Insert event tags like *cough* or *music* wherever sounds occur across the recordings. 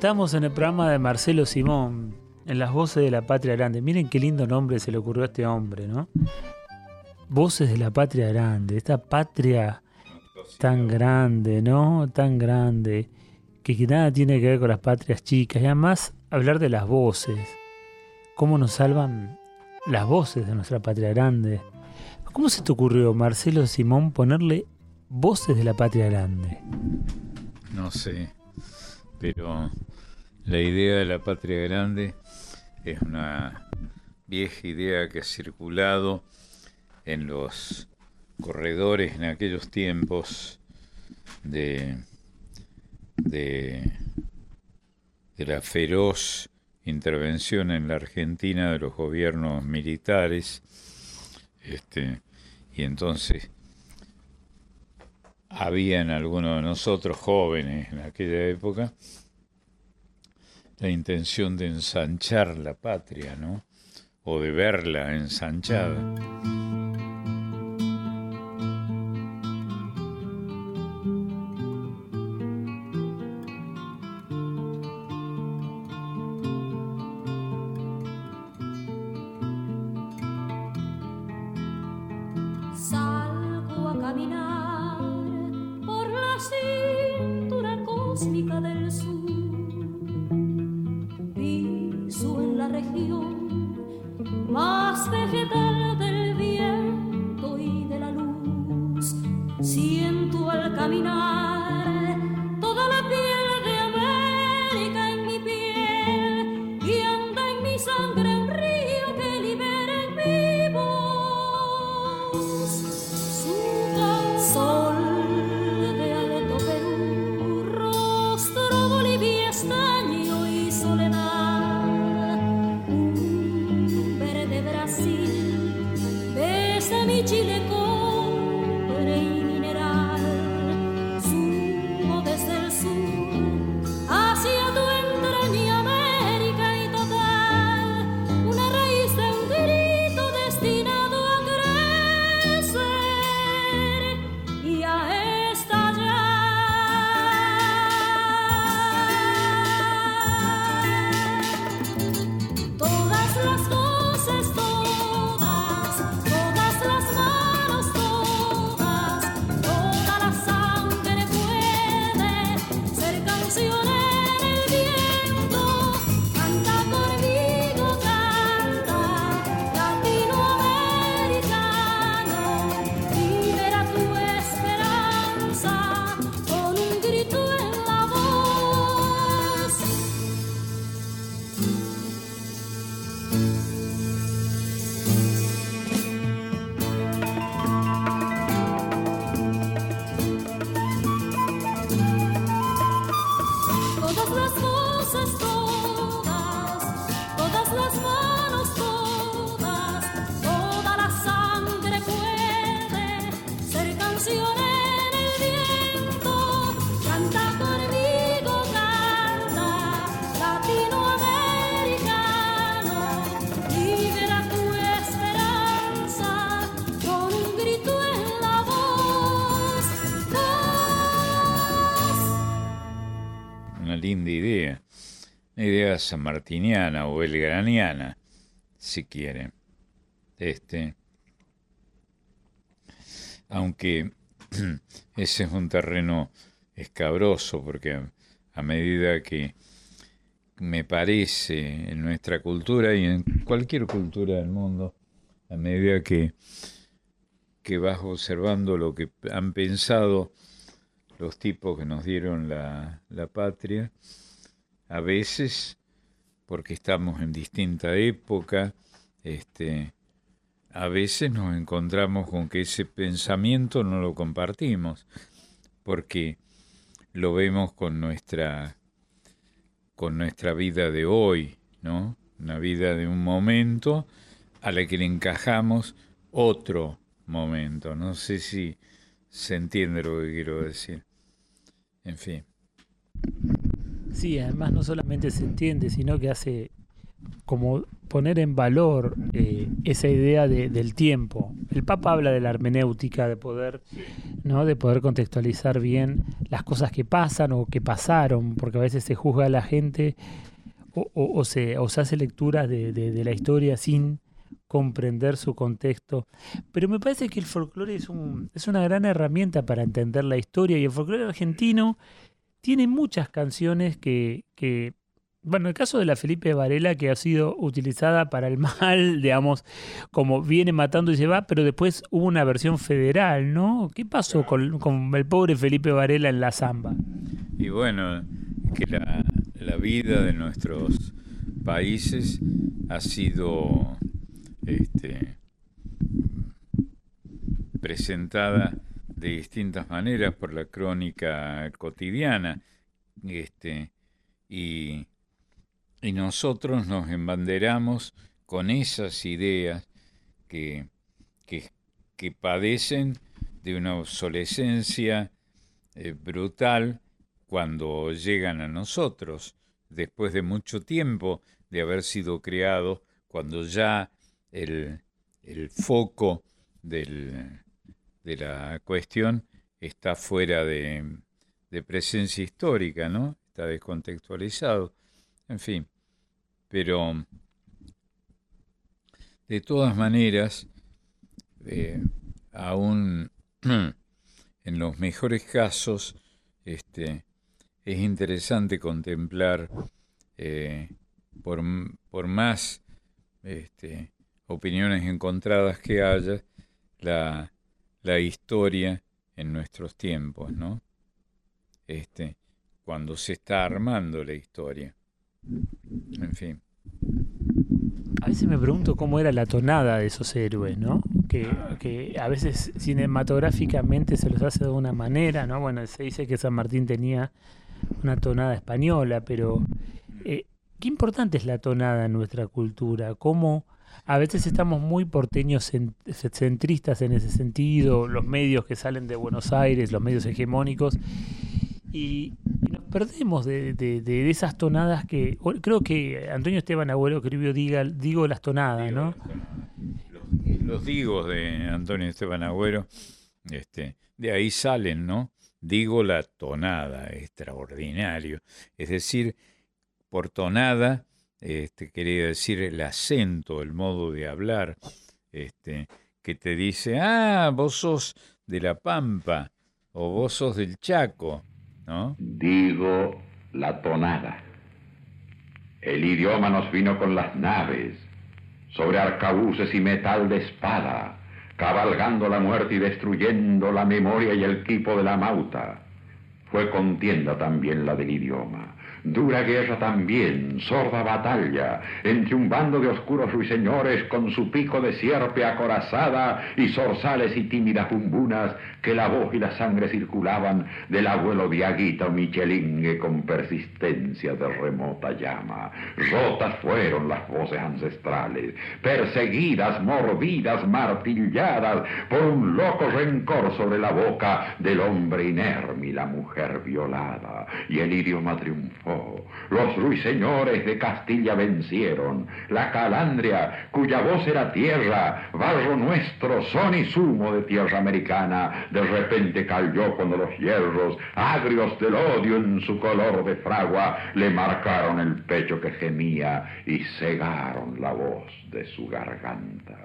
Estamos en el programa de Marcelo Simón, en las voces de la patria grande. Miren qué lindo nombre se le ocurrió a este hombre, ¿no? Voces de la patria grande, esta patria tan grande, ¿no? Tan grande, que, nada tiene que ver con las patrias chicas. Y además hablar de las voces, cómo nos salvan las voces de nuestra patria grande. ¿Cómo se te ocurrió, Marcelo Simón, ponerle voces de la patria grande? No sé, pero la idea de la patria grande es una vieja idea que ha circulado en los corredores en aquellos tiempos de, de, la feroz intervención en la Argentina de los gobiernos militares. Este, y entonces había en algunos de nosotros jóvenes en aquella época la intención de ensanchar la patria, ¿no? O de verla ensanchada. Sanmartiniana o belgraniana, si quiere. Este, aunque *clears throat* ese es un terreno escabroso, porque a, medida que me parece en nuestra cultura y en cualquier cultura del mundo, a medida que, que vas observando lo que han pensado los tipos que nos dieron la, la patria, a veces porque estamos en distinta época, este, a veces nos encontramos con que ese pensamiento no lo compartimos, porque lo vemos con nuestra con nuestra vida de hoy, ¿no? Una vida de un momento a la que le encajamos otro momento. No sé si se entiende lo que quiero decir. En fin. Sí, además no solamente se entiende, sino que hace como poner en valor eh, esa idea del tiempo. El Papa habla de la hermenéutica, de poder, ¿no? de poder contextualizar bien las cosas que pasan o que pasaron, porque a veces se juzga a la gente o, se, hace lectura de, la historia sin comprender su contexto. Pero me parece que el folclore es, un, es una gran herramienta para entender la historia y el folclore argentino tiene muchas canciones que, que bueno, el caso de la Felipe Varela que ha sido utilizada para el *laughs* mal, digamos, como viene matando y se va, pero después hubo una versión federal, ¿no? ¿Qué pasó con, el pobre Felipe Varela en la zamba? Y bueno, que la, la vida de nuestros países ha sido este, presentada de distintas maneras por la crónica cotidiana. Este, y y nosotros nos embanderamos con esas ideas que, que, padecen de una obsolescencia eh, brutal cuando llegan a nosotros, después de mucho tiempo de haber sido creados, cuando ya el, foco del, de la cuestión está fuera de, de presencia histórica, ¿no? Está descontextualizado. En fin, pero de todas maneras, eh, aún *clears throat* en los mejores casos, este, es interesante contemplar, eh, por, por, más este, opiniones encontradas que haya, la, la, historia en nuestros tiempos, ¿no? Este, cuando se está armando la historia. En fin. A veces me pregunto cómo era la tonada de esos héroes, ¿no? Que, a veces cinematográficamente se los hace de una manera, ¿no? Bueno, se dice que San Martín tenía una tonada española, pero eh, qué importante es la tonada en nuestra cultura, cómo a veces estamos muy porteños centristas en ese sentido, los medios que salen de Buenos Aires, los medios hegemónicos, y, nos perdemos de, de, esas tonadas que creo que Antonio Esteban Abuelo escribió diga, digo las tonadas, ¿no? Los, digos de Antonio Esteban Agüero, este, de ahí salen, ¿no? Digo la tonada, extraordinario. Es decir, por tonada, este, quería decir el acento, el modo de hablar, este, que te dice, ah, vos sos de La Pampa, o vos sos del Chaco, Digo la tonada. El idioma nos vino con las naves, sobre arcabuces y metal de espada, cabalgando la muerte y destruyendo la memoria y el tipo de la mauta. Fue contienda también la del idioma Dura guerra también, sorda batalla, entre un bando de oscuros ruiseñores con su pico de sierpe acorazada y zorzales y tímidas bumbunas que la voz y la sangre circulaban del abuelo Diaguita o Michelingue con persistencia de remota llama. Rotas fueron las voces ancestrales, perseguidas, mordidas, martilladas por un loco rencor sobre la boca del hombre inerme y la mujer violada, y el idioma triunfó los ruiseñores de Castilla vencieron. La calandria, cuya voz era tierra, barro nuestro, son y sumo de tierra americana, de repente cayó cuando los hierros, agrios del odio en su color de fragua, le marcaron el pecho que gemía y cegaron la voz de su garganta.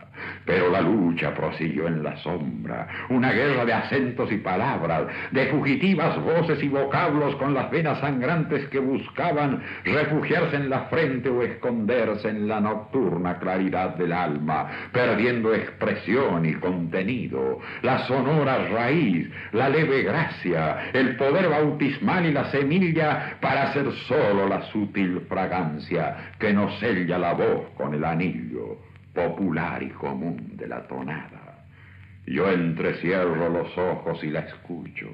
Pero la lucha prosiguió en la sombra, una guerra de acentos y palabras, de fugitivas voces y vocablos con las venas sangrantes que buscaban refugiarse en la frente o esconderse en la nocturna claridad del alma, perdiendo expresión y contenido, la sonora raíz, la leve gracia, el poder bautismal y la semilla para ser solo la sutil fragancia que nos sella la voz con el anillo popular y común de la tonada. Yo entrecierro los ojos y la escucho,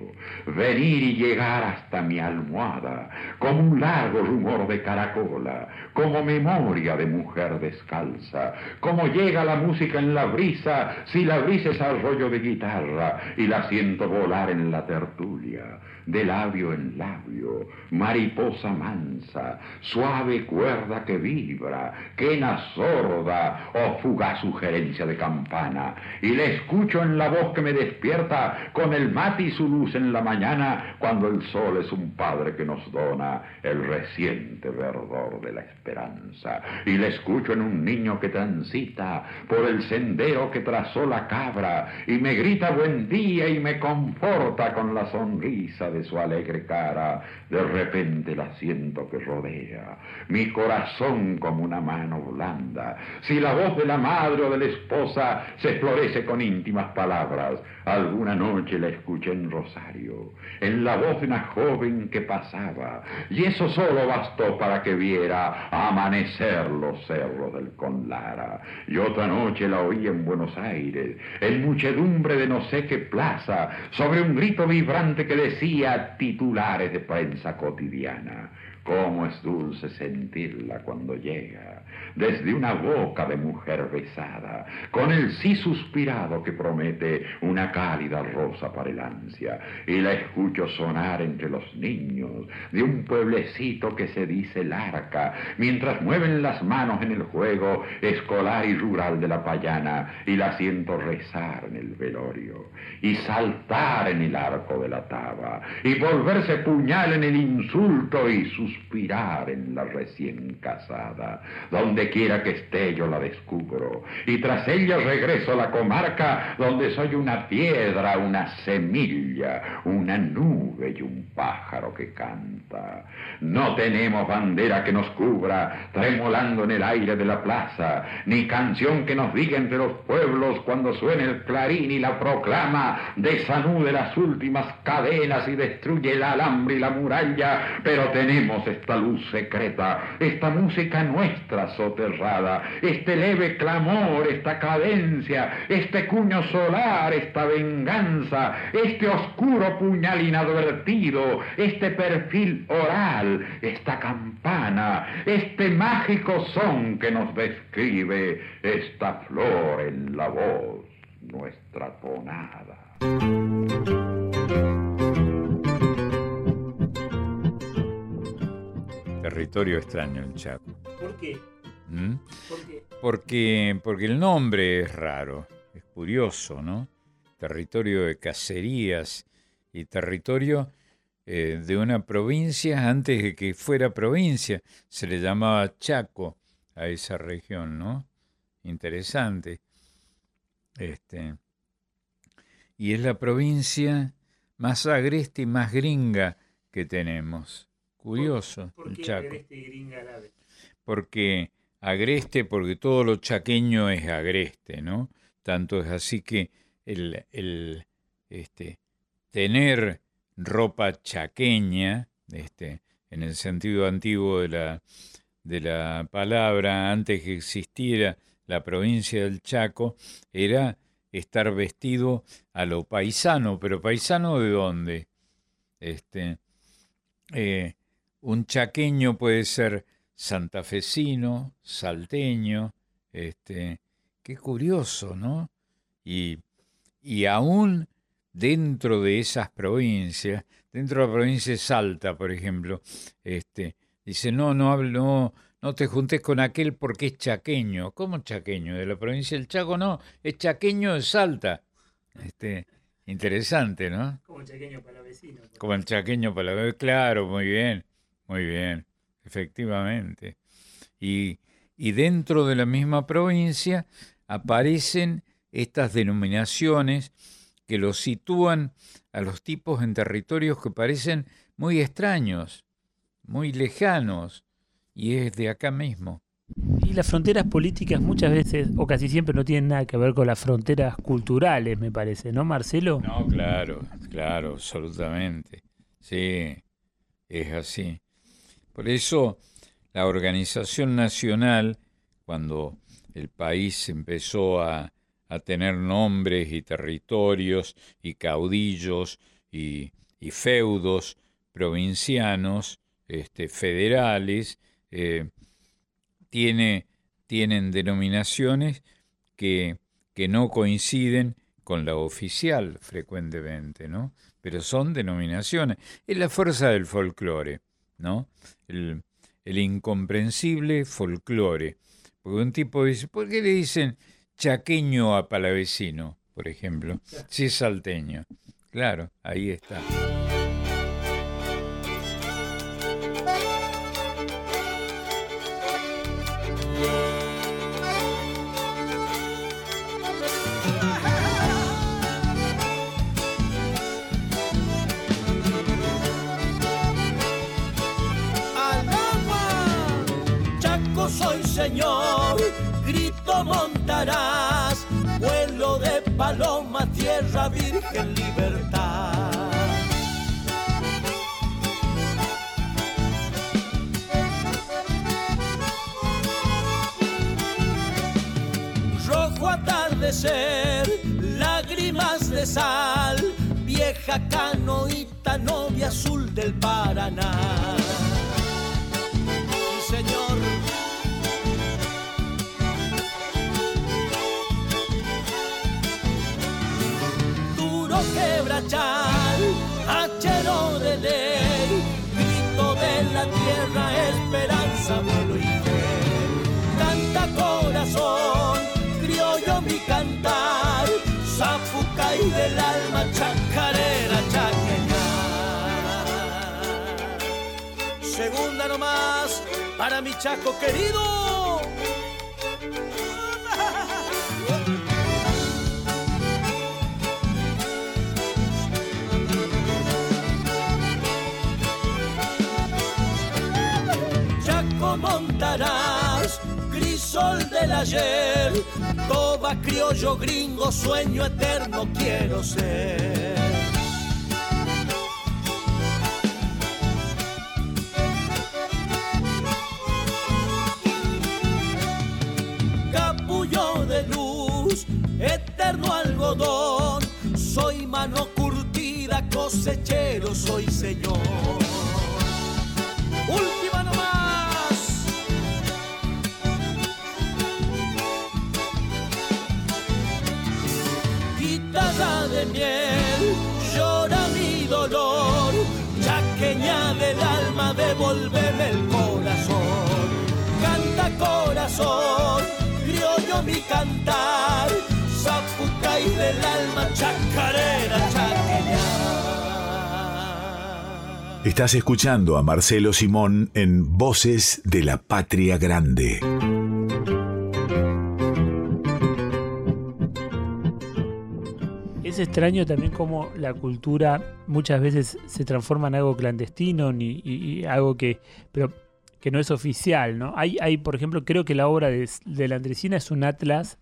venir y llegar hasta mi almohada, como un largo rumor de caracola, como memoria de mujer descalza, como llega la música en la brisa, si la brisa es arroyo de guitarra y la siento volar en la tertulia, de labio en labio, mariposa mansa, suave cuerda que vibra, quena sorda o fugaz sugerencia de campana, y le escucho en la voz que me despierta con el mate y su luz en la mañana, cuando el sol es un padre que nos dona el reciente verdor de la esperanza. Y le escucho en un niño que transita por el sendero que trazó la cabra y me grita buen día y me conforta con la sonrisa de su alegre cara. De repente la siento que rodea mi corazón como una mano blanda. Si la voz de la madre o de la esposa se florece con íntimas palabras. Alguna noche la escuché en Rosario, en la voz de una joven que pasaba, y eso solo bastó para que viera amanecer los cerros del Conlara. Y otra noche la oí en Buenos Aires, en muchedumbre de no sé qué plaza, sobre un grito vibrante que decía titulares de prensa cotidiana. Cómo es dulce sentirla cuando llega, desde una boca de mujer besada, con el sí suspirado que promete una cálida rosa para el ansia, y la escucho sonar entre los niños de un pueblecito que se dice Larca, mientras mueven las manos en el juego escolar y rural de la payana, y la siento rezar en el velorio, y saltar en el arco de la taba, y volverse puñal en el insulto y suspirar en la recién casada, donde quiera que esté yo la descubro, y tras ella regreso a la comarca donde soy una piedra, una semilla, una nube y un pájaro que canta. No tenemos bandera que nos cubra, tremolando en el aire de la plaza, ni canción que nos diga entre los pueblos cuando suene el clarín y la proclama, desanude las últimas cadenas y destruye el alambre y la muralla, pero tenemos esta luz secreta, esta música nuestra soterrada, este leve clamor, esta cadencia, este cuño solar, esta venganza, este oscuro puñal inadvertido, este perfil oral, esta campana, este mágico son que nos describe esta flor en la voz, nuestra tonada. Territorio extraño el Chaco. ¿Por qué? ¿Mm? ¿Por qué? Porque, porque el nombre es raro, es curioso, ¿no? Territorio de cacerías y territorio eh, de una provincia antes de que fuera provincia. Se le llamaba Chaco a esa región, ¿no? Interesante. Este, y es la provincia más agreste y más gringa que tenemos. Curioso, ¿Por qué Chaco. agreste y gringa? Porque agreste, porque todo lo chaqueño es agreste, ¿no? Tanto es así que el, el este, tener ropa chaqueña, este, en el sentido antiguo de la, de la palabra, antes que existiera la provincia del Chaco, era estar vestido a lo paisano, pero paisano de dónde? Este, eh, un chaqueño puede ser santafesino, salteño, este, qué curioso, ¿no? Y, y aún dentro de esas provincias, dentro de la provincia de Salta, por ejemplo, este, dice, no, no no, no te juntes con aquel porque es chaqueño. ¿Cómo chaqueño? De la provincia del Chaco, no, es chaqueño de Salta. Este, interesante, ¿no? Como chaqueño para vecino. Como el chaqueño para la claro, muy bien, muy bien, efectivamente. Y, y dentro de la misma provincia aparecen estas denominaciones que los sitúan a los tipos en territorios que parecen muy extraños, muy lejanos, y es de acá mismo. Y las fronteras políticas muchas veces, o casi siempre, no tienen nada que ver con las fronteras culturales, me parece, ¿no, Marcelo? No, claro, claro, absolutamente. Sí, es así. Por eso la organización nacional, cuando el país empezó a, a tener nombres y territorios y caudillos y, feudos provincianos, este, federales, eh, tiene, tienen denominaciones que, que no coinciden con la oficial frecuentemente, ¿no? Pero son denominaciones. Es la fuerza del folclore, ¿no? El, el incomprensible folclore. Porque un tipo dice, ¿por qué le dicen chaqueño a palavecino, por ejemplo? Si es salteño. Claro, ahí está. Señor, grito montarás, vuelo de paloma, tierra virgen, libertad. Rojo atardecer, lágrimas de sal, vieja canoita, novia azul del Paraná. Quebrachal, hachero de ley, grito de la tierra, esperanza, vuelo y fe. Canta corazón, criollo mi cantar, zapuca y del alma, chacarera, chaqueña. Segunda nomás, para mi chaco querido. Montarás, crisol del ayer, toba criollo gringo, sueño eterno quiero ser. Capullo de luz, eterno algodón, soy mano curtida, cosechero, soy señor. Última nomás. Dolor, chaqueña del alma, devolveme el corazón. Canta corazón, criollo mi cantar, zapucay del alma, chacarera, chaqueña. Estás escuchando a Marcelo Simón en Voces de la Patria Grande. Extraño también cómo la cultura muchas veces se transforma en algo clandestino y, algo que, pero que no es oficial, ¿no? Hay, hay, por ejemplo, creo que la obra de, la Andresina es un atlas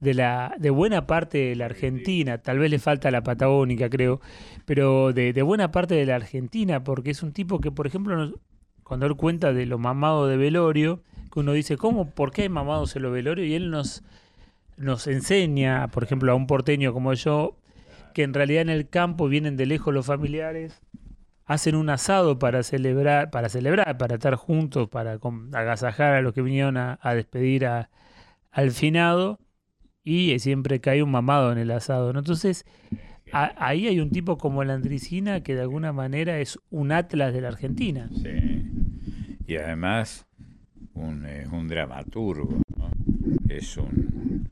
de, la, de buena parte de la Argentina, tal vez le falta la patagónica, creo, pero de, de buena parte de la Argentina, porque es un tipo que, por ejemplo, cuando él cuenta de lo mamado de velorio, que uno dice, ¿cómo? ¿Por qué hay mamados en lo velorio? Y él nos nos enseña, por ejemplo, a un porteño como yo, que en realidad en el campo vienen de lejos los familiares, hacen un asado para celebrar, para celebrar, para estar juntos, para agasajar a los que vinieron a, despedir al finado, y siempre cae un mamado en el asado. Entonces, ahí hay un tipo como la Andricina que de alguna manera es un atlas de la Argentina. Sí. Y además un, es un dramaturgo, es un,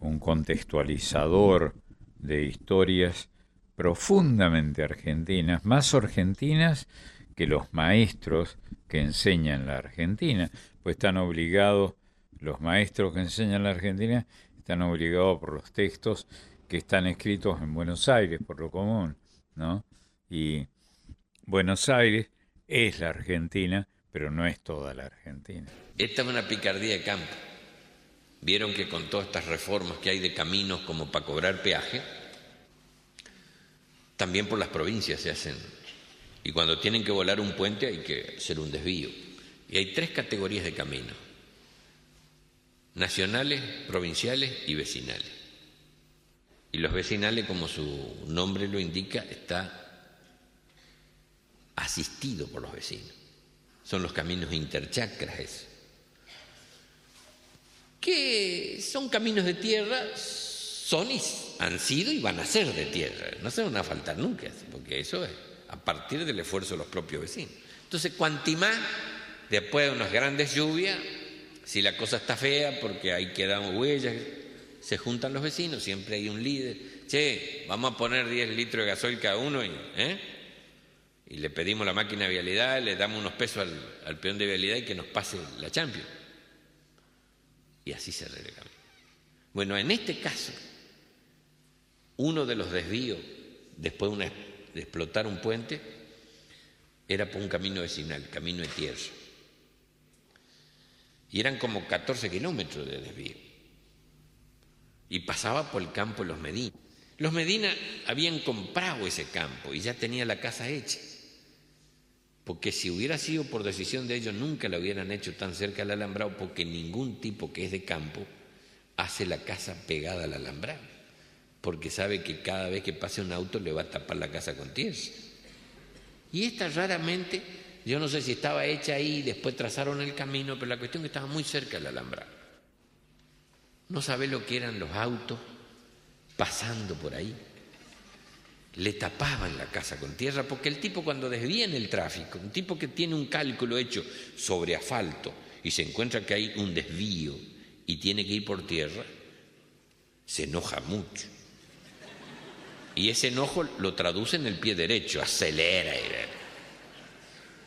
un contextualizador de historias profundamente argentinas, más argentinas que los maestros que enseñan la Argentina, pues están obligados, los maestros que enseñan la Argentina están obligados por los textos que están escritos en Buenos Aires, por lo común, ¿no? Y Buenos Aires es la Argentina, pero no es toda la Argentina. Esta es una picardía de campo. Vieron que con todas estas reformas que hay de caminos como para cobrar peaje, también por las provincias se hacen. Y cuando tienen que volar un puente hay que hacer un desvío. Y hay tres categorías de caminos, nacionales, provinciales y vecinales. Y los vecinales, como su nombre lo indica, está asistido por los vecinos. Son los caminos interchacras eso. Que son caminos de tierra, son y han sido y van a ser de tierra. No se van a faltar nunca, porque eso es a partir del esfuerzo de los propios vecinos. Entonces, cuantimás, después de unas grandes lluvias, si la cosa está fea, porque ahí quedan huellas, se juntan los vecinos, siempre hay un líder. Che, vamos a poner 10 litros de gasoil cada uno y, ¿eh? Y le pedimos la máquina de vialidad, le damos unos pesos al, peón de vialidad y que nos pase la Champions. Y así se arregla Bueno, en este caso, uno de los desvíos, después de, explotar un puente, era por un camino vecinal, camino de tierra. Y eran como 14 kilómetros de desvío. Y pasaba por el campo de los Medina. Los Medina habían comprado ese campo y ya tenía la casa hecha. Porque si hubiera sido por decisión de ellos, nunca la hubieran hecho tan cerca al alambrado, porque ningún tipo que es de campo hace la casa pegada al alambrado, porque sabe que cada vez que pase un auto le va a tapar la casa con tierra. Y esta raramente, yo no sé si estaba hecha ahí, después trazaron el camino, pero la cuestión es que estaba muy cerca del alambrado. No sabe lo que eran los autos pasando por ahí le tapaban la casa con tierra, porque el tipo cuando desvía en el tráfico, un tipo que tiene un cálculo hecho sobre asfalto y se encuentra que hay un desvío y tiene que ir por tierra, se enoja mucho. Y ese enojo lo traduce en el pie derecho, acelera,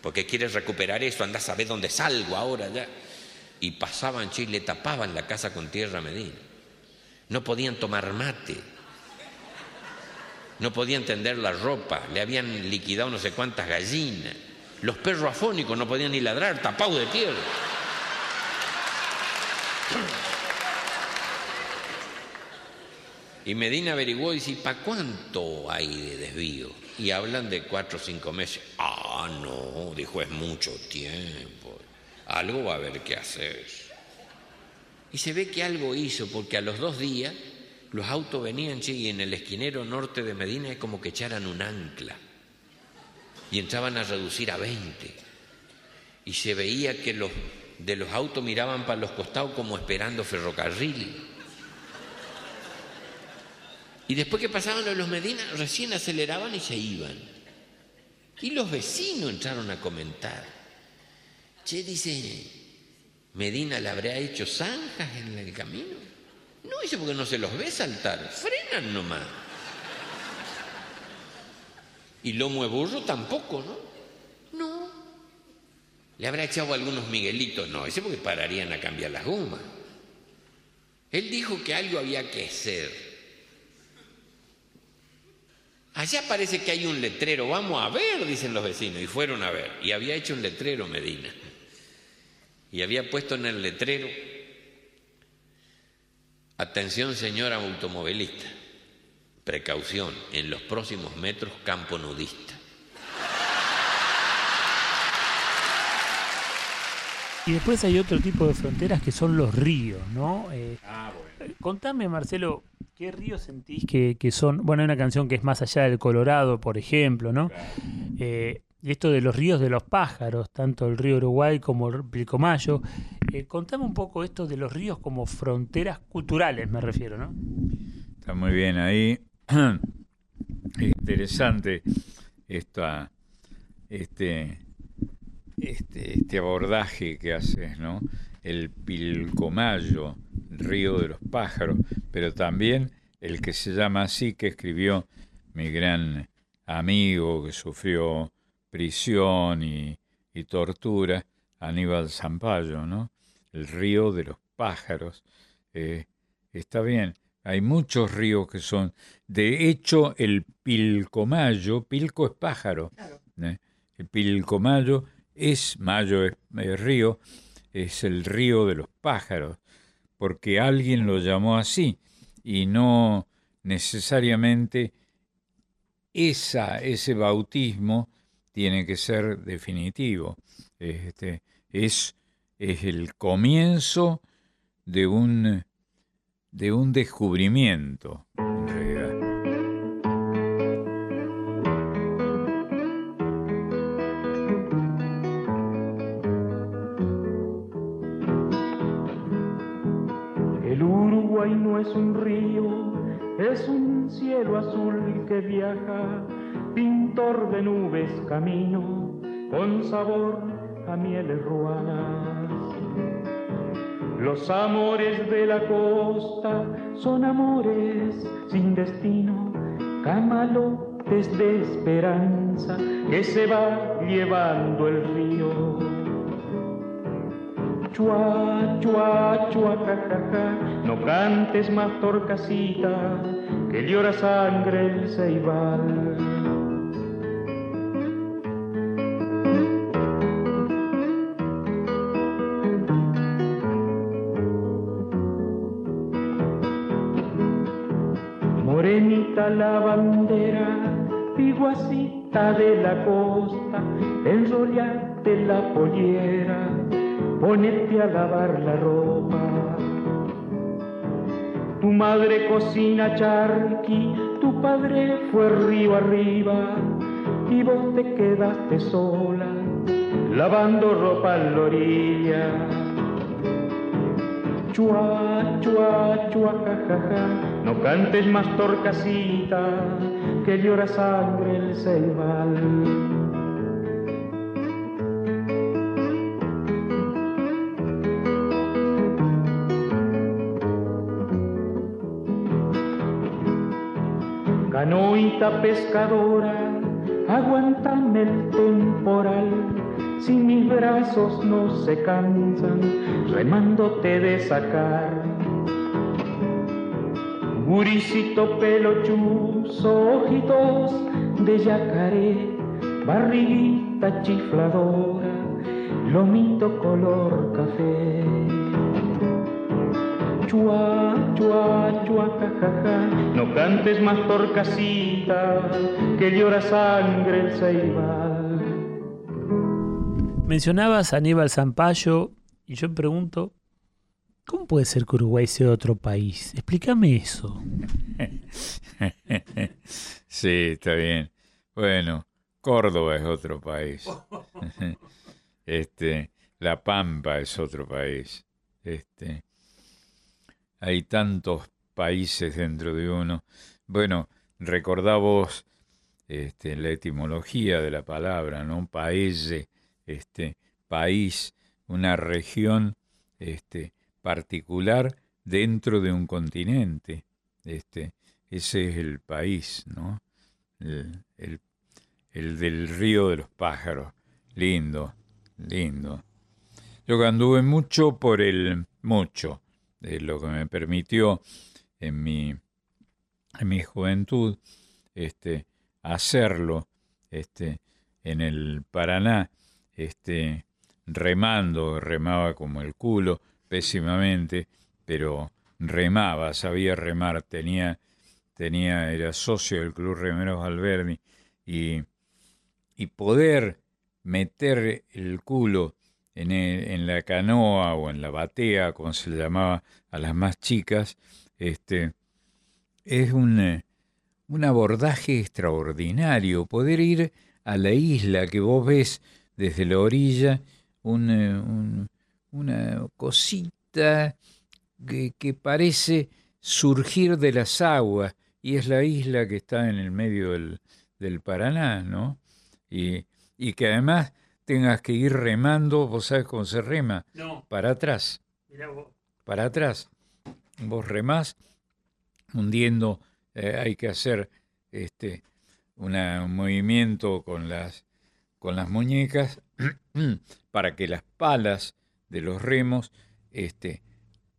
porque quiere recuperar eso, anda a saber dónde salgo ahora ya. Y pasaban, y le tapaban la casa con tierra a Medina. No podían tomar mate no podían tender la ropa, le habían liquidado no sé cuántas gallinas. Los perros afónicos no podían ni ladrar, tapados de tierra. Y Medina averiguó y dice, ¿para cuánto hay de desvío? Y hablan de cuatro o cinco meses. Ah, no, dijo, es mucho tiempo. Algo va a haber que hacer. Y se ve que algo hizo, porque a los dos días los autos venían, y en el esquinero norte de Medina es como que echaran un ancla. Y entraban a reducir a 20. Y se veía que los de los autos miraban para los costados como esperando ferrocarril. Y después que pasaban los Medina, recién aceleraban y se iban. Y los vecinos entraron a comentar. Che, dice, Medina le habrá hecho zanjas en el camino. No, dice porque no se los ve saltar, frenan nomás. Y lomo de burro tampoco, ¿no? No. ¿Le habrá echado algunos miguelitos? No, ese porque pararían a cambiar las gomas. Él dijo que algo había que hacer. Allá parece que hay un letrero, vamos a ver, dicen los vecinos, y fueron a ver. Y había hecho un letrero Medina. Y había puesto en el letrero Atención señora automovilista, precaución, en los próximos metros campo nudista. Y después hay otro tipo de fronteras que son los ríos, ¿no? Eh, ah, bueno. Contame, Marcelo, ¿qué ríos sentís que, son? Bueno, hay una canción que es más allá del Colorado, por ejemplo, ¿no? Eh, y esto de los ríos de los pájaros, tanto el río Uruguay como el Pilcomayo. Eh, contame un poco esto de los ríos como fronteras culturales, me refiero, ¿no? Está muy bien ahí. *clears throat* Interesante este, este, este abordaje que haces, ¿no? El Pilcomayo, río de los pájaros, pero también el que se llama así, que escribió mi gran amigo que sufrió prisión y, tortura, Aníbal Zampayo, ¿no? El río de los pájaros. Eh, está bien, hay muchos ríos que son. De hecho, el Pilcomayo, Pilco es pájaro. ¿eh? El Pilcomayo es, Mayo es, río, es el río de los pájaros, porque alguien lo llamó así y no necesariamente esa, ese bautismo tiene que ser definitivo. Este, es, es el comienzo de un, de un descubrimiento. El Uruguay no es un río, es un cielo azul que viaja pintor de nubes camino, con sabor a mieles ruanas. Los amores de la costa son amores sin destino, camalotes de esperanza que se va llevando el río. Chua, chua, chua, ja, no cantes más torcasita, que llora sangre el ceibal. La bandera, piguacita de la costa, enrollate la pollera ponete a lavar la ropa. Tu madre cocina charqui, tu padre fue río arriba y vos te quedaste sola lavando ropa en la orilla. Chua, chua, chua, jajaja, no cantes más torcasita, que llora sangre el ceibal. Canoita pescadora, aguántame el temporal, si mis brazos no se cansan, remándote de sacar. Guricito pelochuzo, ojitos de yacaré, barriguita chifladora, lomito color café. Chua, chua, chua, jajaja, no cantes más torcasita, que llora sangre el ceibal. Mencionabas a Aníbal Zampayo y yo pregunto, ¿cómo puede ser que Uruguay sea otro país? Explícame eso. *laughs* sí, está bien. Bueno, Córdoba es otro país. *laughs* este, La Pampa es otro país. Este, hay tantos países dentro de uno. Bueno, recordamos este, la etimología de la palabra, ¿no? Paese, este, país, una región este, particular dentro de un continente. Este, ese es el país, ¿no? El, el, el del río de los pájaros. Lindo, lindo. Yo anduve mucho por el, mucho, lo que me permitió en mi, en mi juventud este, hacerlo este, en el Paraná, este, remando, remaba como el culo, pésimamente, pero remaba, sabía remar, tenía, tenía, era socio del Club Remeros Alberni y, y poder meter el culo en, la canoa o en la batea, como se le llamaba a las más chicas, este, es un, eh, un abordaje extraordinario. Poder ir a la isla que vos ves desde la orilla, un, una cosita que, que, parece surgir de las aguas, y es la isla que está en el medio del, del Paraná, ¿no? Y, y que además tengas que ir remando, vos sabes cómo se rema, No. para atrás, vos. para atrás. Vos remás hundiendo, eh, hay que hacer este una- un movimiento con las, con las muñecas *clears throat* para que las palas de los remos este,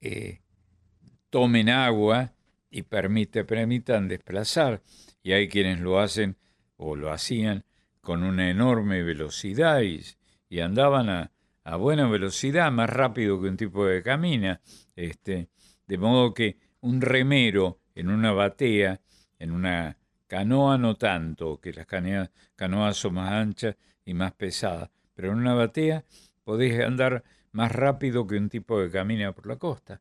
eh, tomen agua y permite, permitan desplazar. Y hay quienes lo hacen o lo hacían con una enorme velocidad y, andaban a, buena velocidad, más rápido que un tipo que camina. Este, de modo que un remero en una batea, en una canoa no tanto, que las canoas, canoas son más anchas y más pesadas, pero en una batea podés andar más rápido que un tipo que camina por la costa.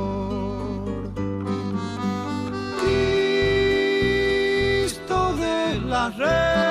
De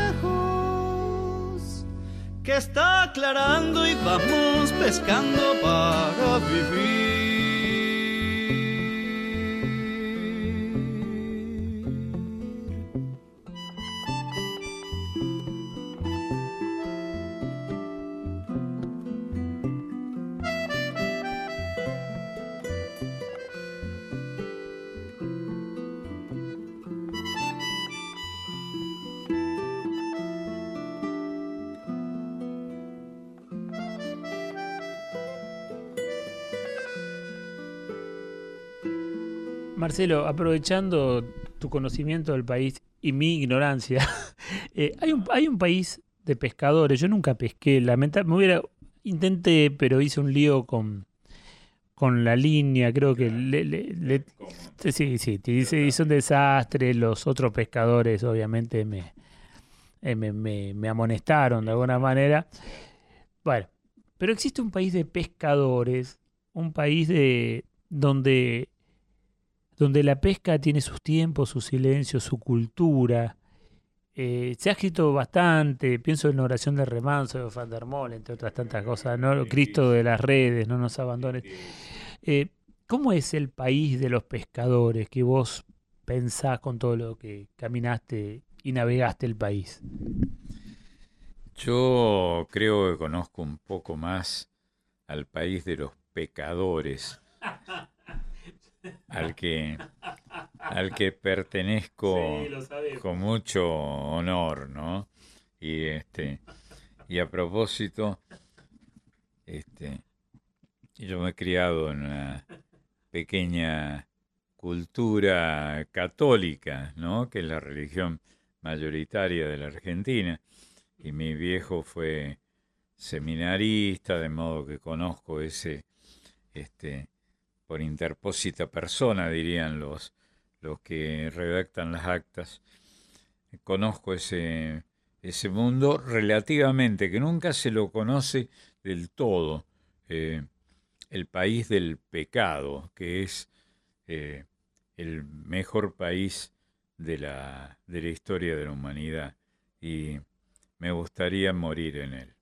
que está aclarando y vamos pescando para vivir. Marcelo, aprovechando tu conocimiento del país y mi ignorancia, *laughs* eh, hay, un, hay un país de pescadores. Yo nunca pesqué, lamentablemente, me hubiera intenté, pero hice un lío con, con la línea, creo que le, sí, sí, hizo un desastre. Los otros pescadores, obviamente, me, eh, me, me, me amonestaron de alguna manera. Bueno, pero existe un país de pescadores, un país de donde donde la pesca tiene sus tiempos, su silencio, su cultura, Eh, se ha escrito bastante, pienso en oración de remanso de Van der Moll, entre otras tantas cosas, ¿no? Cristo de las redes, no nos abandones. Eh, ¿Cómo es el país de los pescadores que vos pensás con todo lo que caminaste y navegaste el país? Yo creo que conozco un poco más al país de los pecadores, al que, al que pertenezco con mucho honor, ¿no? Y este, y a propósito, este, yo me he criado en una pequeña cultura católica, ¿no? Que es la religión mayoritaria de la Argentina y mi viejo fue seminarista, de modo que conozco ese, este, por interpósita persona, dirían los, los que redactan las actas, conozco ese, ese mundo relativamente, que nunca se lo conoce del todo, eh, el país del pecado, que es eh, el mejor país de la, de la historia de la humanidad. Y me gustaría morir en él.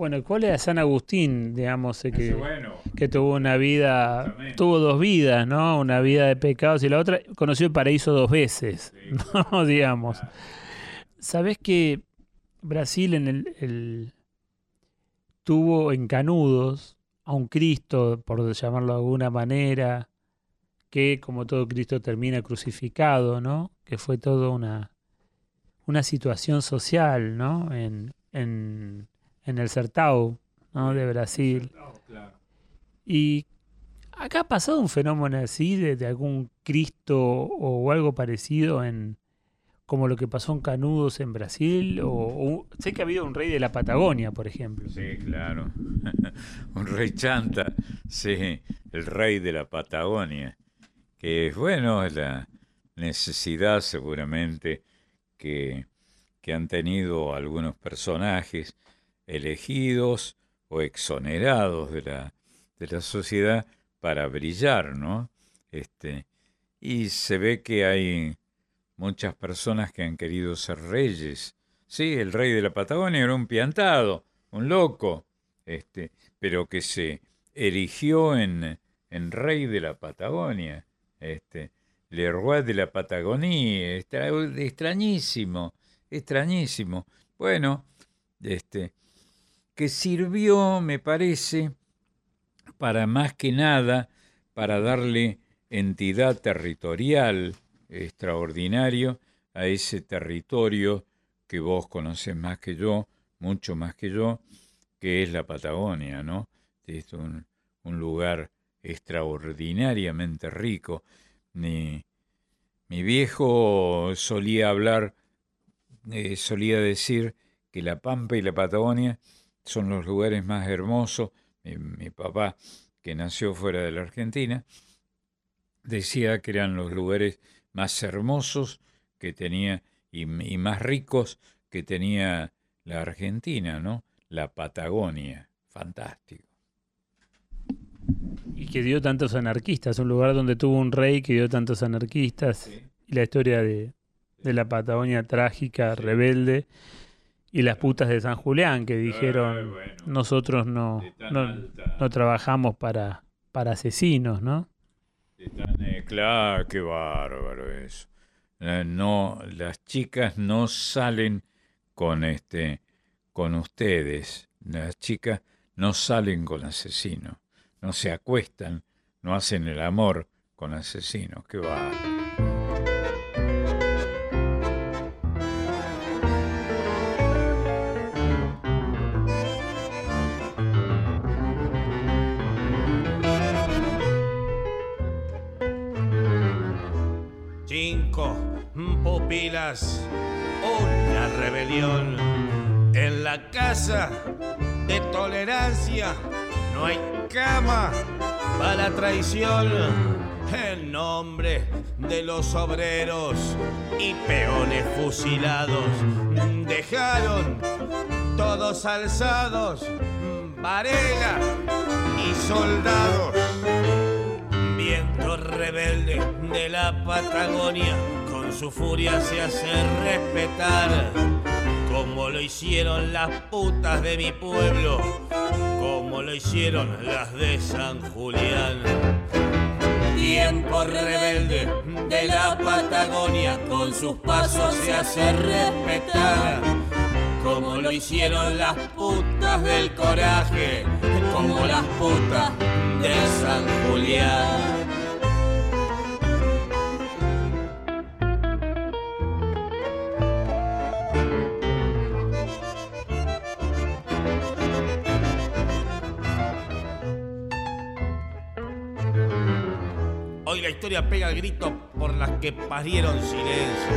Bueno, ¿cuál es San Agustín, digamos, eh, que, que tuvo una vida, tuvo dos vidas, ¿no? Una vida de pecados y la otra conoció el paraíso dos veces, *laughs* ¿no? *laughs* digamos. ¿Sabés que Brasil en el, tuvo en Canudos a un Cristo, por llamarlo de alguna manera, que como todo Cristo termina crucificado, ¿no? Que fue todo una, una situación social, ¿no? En, en, en el Sertao, ¿no? De Brasil. Y acá ha pasado un fenómeno así de, algún Cristo o, algo parecido en como lo que pasó en Canudos en Brasil o, sé que ha habido un rey de la Patagonia, por ejemplo. Sí, claro. *laughs* un rey chanta, sí, el rey de la Patagonia, que bueno, la necesidad seguramente que, han tenido algunos personajes elegidos o exonerados de la, de la sociedad para brillar, ¿no? Este, y se ve que hay muchas personas que han querido ser reyes. Sí, el rey de la Patagonia era un piantado, un loco, este, pero que se erigió en, en rey de la Patagonia. Este, le Roi de la Patagonia, extrañísimo, extrañísimo. Bueno, este, que sirvió, me parece, para más que nada, para darle entidad territorial extraordinario a ese territorio que vos conocés más que yo, mucho más que yo, que es la Patagonia, ¿no? Es un, lugar extraordinariamente rico. Mi, mi viejo solía hablar, eh, solía decir que la Pampa y la Patagonia son los lugares más hermosos. Mi, papá, que nació fuera de la Argentina, decía que eran los lugares más hermosos que tenía y, y más ricos que tenía la Argentina, ¿no? La Patagonia. Fantástico y que dio tantos anarquistas, un lugar donde tuvo un rey que dio tantos anarquistas, y la historia de, la Patagonia trágica, rebelde, y las putas de San Julián que dijeron, nosotros no, no, trabajamos para, para asesinos, ¿no? Eh, claro, qué bárbaro eso. Eh, no, las chicas no salen con este, con ustedes. Las chicas no salen con asesinos no se acuestan, no hacen el amor con asesinos. Qué va. Una rebelión en la casa de tolerancia no hay cama para la traición. En nombre de los obreros y peones fusilados, dejaron todos alzados, varela y soldados. Viento rebelde de la Patagonia, con su furia se hace respetar, como lo hicieron las putas de mi pueblo, como lo hicieron las de San Julián. Tiempo rebelde de la Patagonia, con sus pasos se hace respetar, como lo hicieron las putas del coraje, como las putas de San Julián. La historia pega el grito por las que parieron silencio.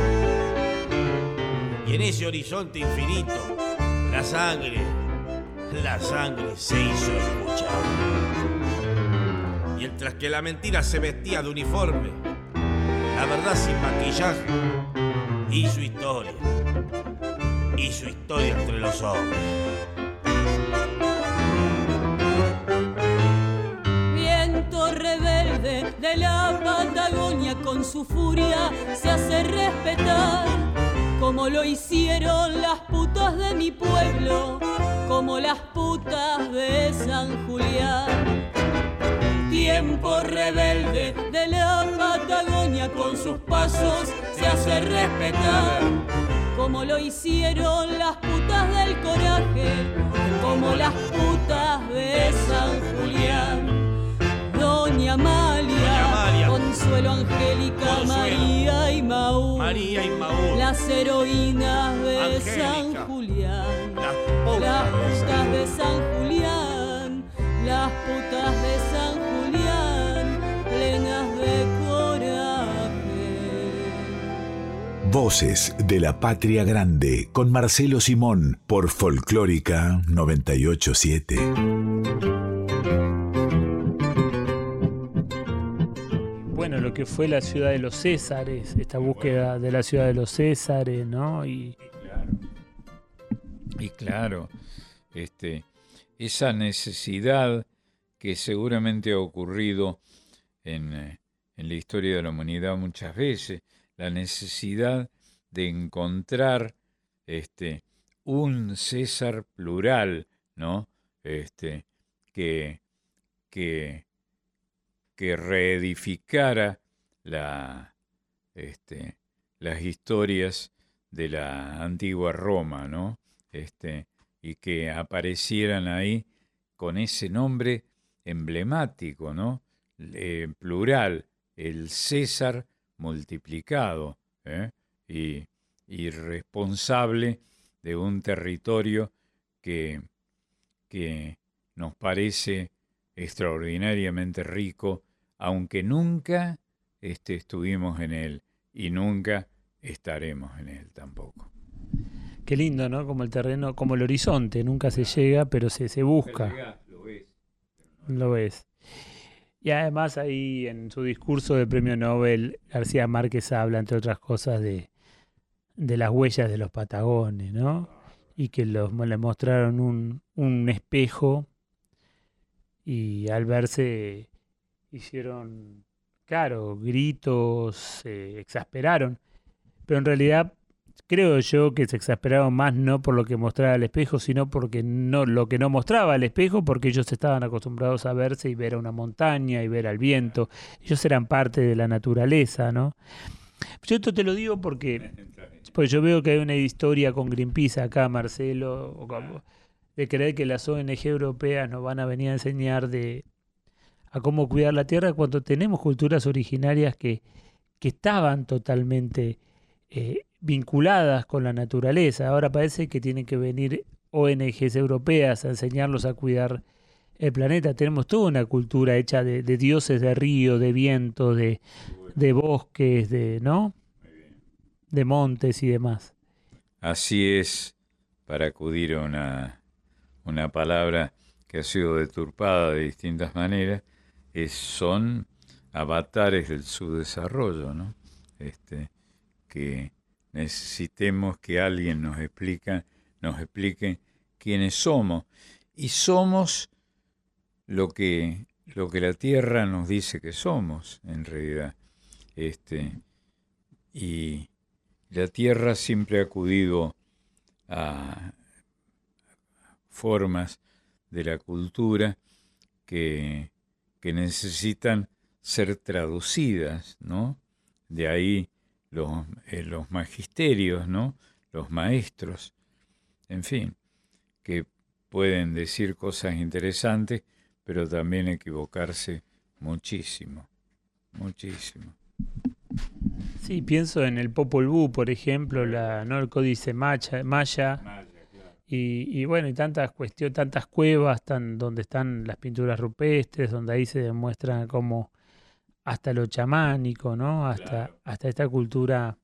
Y en ese horizonte infinito, la sangre, la sangre se hizo escuchar. Mientras que la mentira se vestía de uniforme, la verdad sin maquillaje su historia. Su historia entre los hombres. Con su furia se hace respetar, como lo hicieron las putas de mi pueblo, como las putas de San Julián. Tiempo rebelde de la Patagonia con sus pasos se hace respetar, como lo hicieron las putas del coraje, como las putas de San Julián. Doña Amalia, Consuelo Angélica, Consuelo, María y Maú, María y Maú, las heroínas de Angélica, San Julián, las las putas. de putas de San Julián, las putas de San Julián, plenas de coraje. Voces de la Patria Grande con Marcelo Simón por Folclórica 987. Bueno, lo que fue la ciudad de los Césares, esta búsqueda de la ciudad de los Césares, ¿no? Y Y claro, este, esa necesidad que seguramente ha ocurrido en, eh, en la historia de la humanidad muchas veces, la necesidad de encontrar este, un César plural, ¿no? Este, que, que, que reedificara la, este, las historias de la antigua Roma, ¿no? Este, y que aparecieran ahí con ese nombre emblemático, ¿no? Eh, plural, el César multiplicado, ¿eh? y, y responsable de un territorio que, que nos parece extraordinariamente rico, aunque nunca este, estuvimos en él y nunca estaremos en él tampoco. qué lindo, ¿no? Como el terreno, como el horizonte, nunca se llega, pero se, se busca. Lo ves. Y además ahí en su discurso de premio Nobel, García Márquez habla, entre otras cosas, de, de las huellas de los Patagones, ¿no? Y que los, le mostraron un, un espejo y al verse hicieron, claro, gritos, se exasperaron. Pero en realidad creo yo que se exasperaron más no por lo que mostraba el espejo, sino porque no lo que no mostraba el espejo, porque ellos estaban acostumbrados a verse y ver a una montaña y ver al viento. Ellos eran parte de la naturaleza, ¿no? Yo esto te lo digo porque, *laughs* pues yo veo que hay una historia con Greenpeace acá, Marcelo, o de creer que las ONG europeas nos van a venir a enseñar de a cómo cuidar la tierra cuando tenemos culturas originarias que, que estaban totalmente eh, vinculadas con la naturaleza. Ahora parece que tienen que venir ONGs europeas a enseñarlos a cuidar el planeta. Tenemos toda una cultura hecha de, dioses de río, de viento, de, de bosques, de, ¿no? De montes y demás. Así es, para acudir a una, una palabra que ha sido deturpada de distintas maneras, es, son avatares del subdesarrollo, ¿no? Este, que necesitemos que alguien nos explica, nos explique quiénes somos. Y somos lo que, lo que la tierra nos dice que somos, en realidad. Este, y la tierra siempre ha acudido a formas de la cultura que, que necesitan ser traducidas, ¿no? De ahí los, eh, los magisterios, ¿no? Los maestros, en fin, que pueden decir cosas interesantes, pero también equivocarse muchísimo, muchísimo. Sí, pienso en el Popol Vuh, por ejemplo, la, ¿no? el códice Maya, Maya y, y, bueno, y tantas cuestiones, tantas cuevas tan, donde están las pinturas rupestres, donde ahí se demuestra como hasta lo chamánico, ¿no? Hasta, hasta esta cultura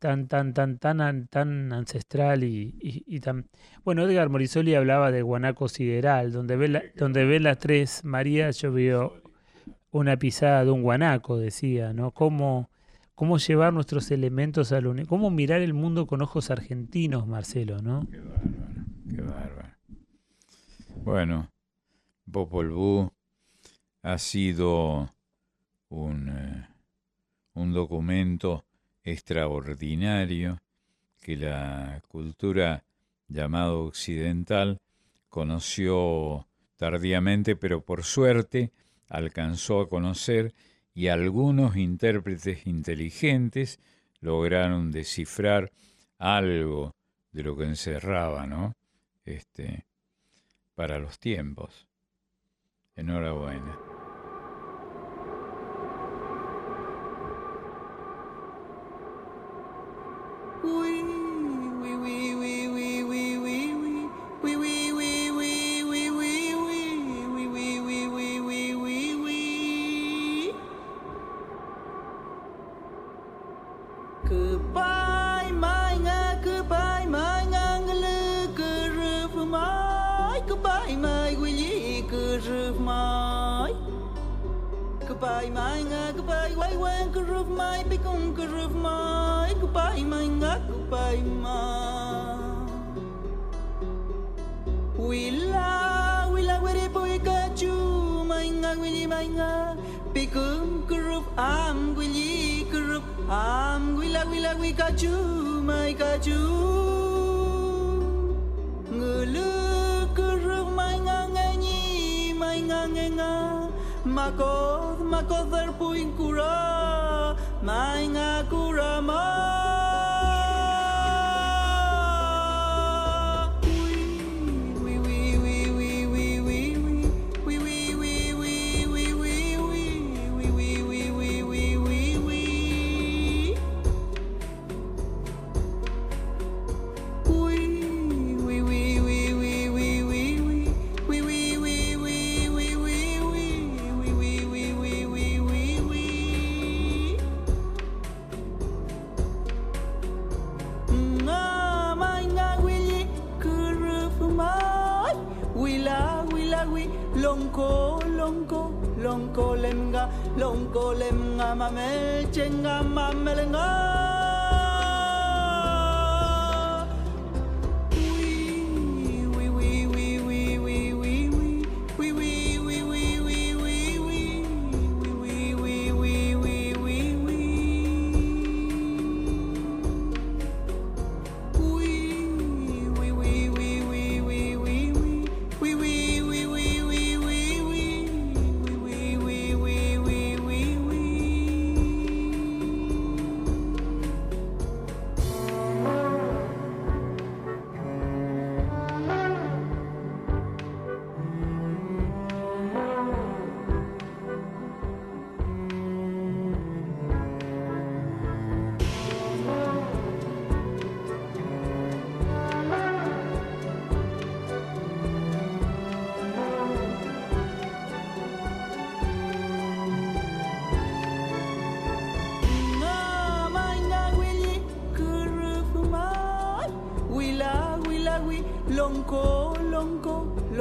tan, tan, tan, tan, tan ancestral y, y, tan. Bueno, Edgar Morisoli hablaba de guanaco sideral, donde ve la, donde ve las tres Marías, yo veo una pisada de un guanaco, decía, ¿no? Cómo, cómo llevar nuestros elementos al universo, cómo mirar el mundo con ojos argentinos, Marcelo, ¿no? Qué bárbaro, qué bárbaro. Bueno, Popol Vuh ha sido un, eh, un documento extraordinario que la cultura llamada occidental conoció tardíamente, pero por suerte alcanzó a conocer y algunos intérpretes inteligentes lograron descifrar algo de lo que encerraba, ¿no? Este, para los tiempos. Enhorabuena. paima ingaku paima. Wila wila wiri boy kaju mainga wili mainga Pikum kurup am wili kurup am wila wila wi kaju mai kaju Ngulu kurup mainga nganyi mainga ngenga. Makod makoth erpuin kura Mainga kura ma golem ngamamelche ngamamelenga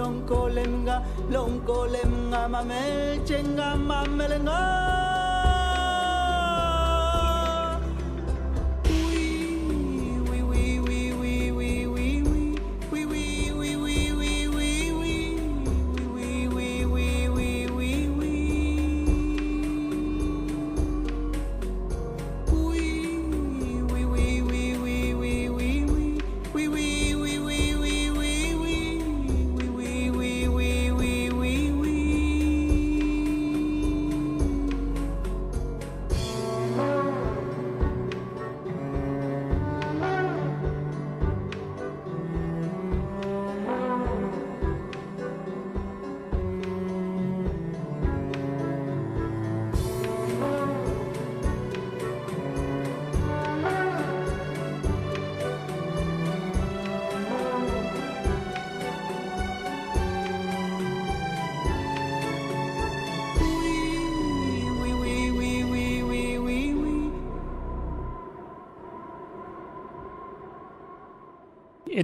lonko lemnga lonko lemnga mamelchenga mamelenga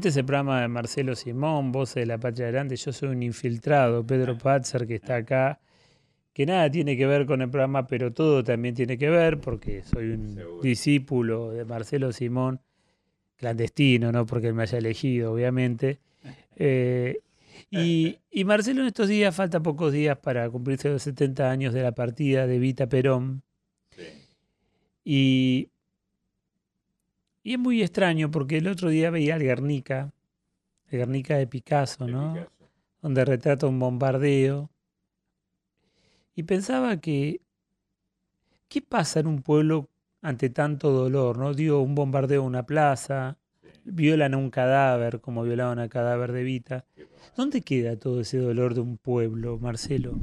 este es el programa de Marcelo Simón, Voces de la Patria Grande. Yo soy un infiltrado, Pedro Patzer, que está acá, que nada tiene que ver con el programa, pero todo también tiene que ver, porque soy un discípulo de Marcelo Simón, clandestino, no porque él me haya elegido, obviamente. Eh, y, y Marcelo en estos días, falta pocos días para cumplirse los 70 años de la partida de Vita Perón. Y, y es muy extraño porque el otro día veía el Guernica, el Guernica de Picasso, ¿no? Donde retrata un bombardeo. Y pensaba que, ¿qué pasa en un pueblo ante tanto dolor, ¿no? Digo, un bombardeo a una plaza, violan a un cadáver como violaban al cadáver de Vita. ¿Dónde queda todo ese dolor de un pueblo, Marcelo?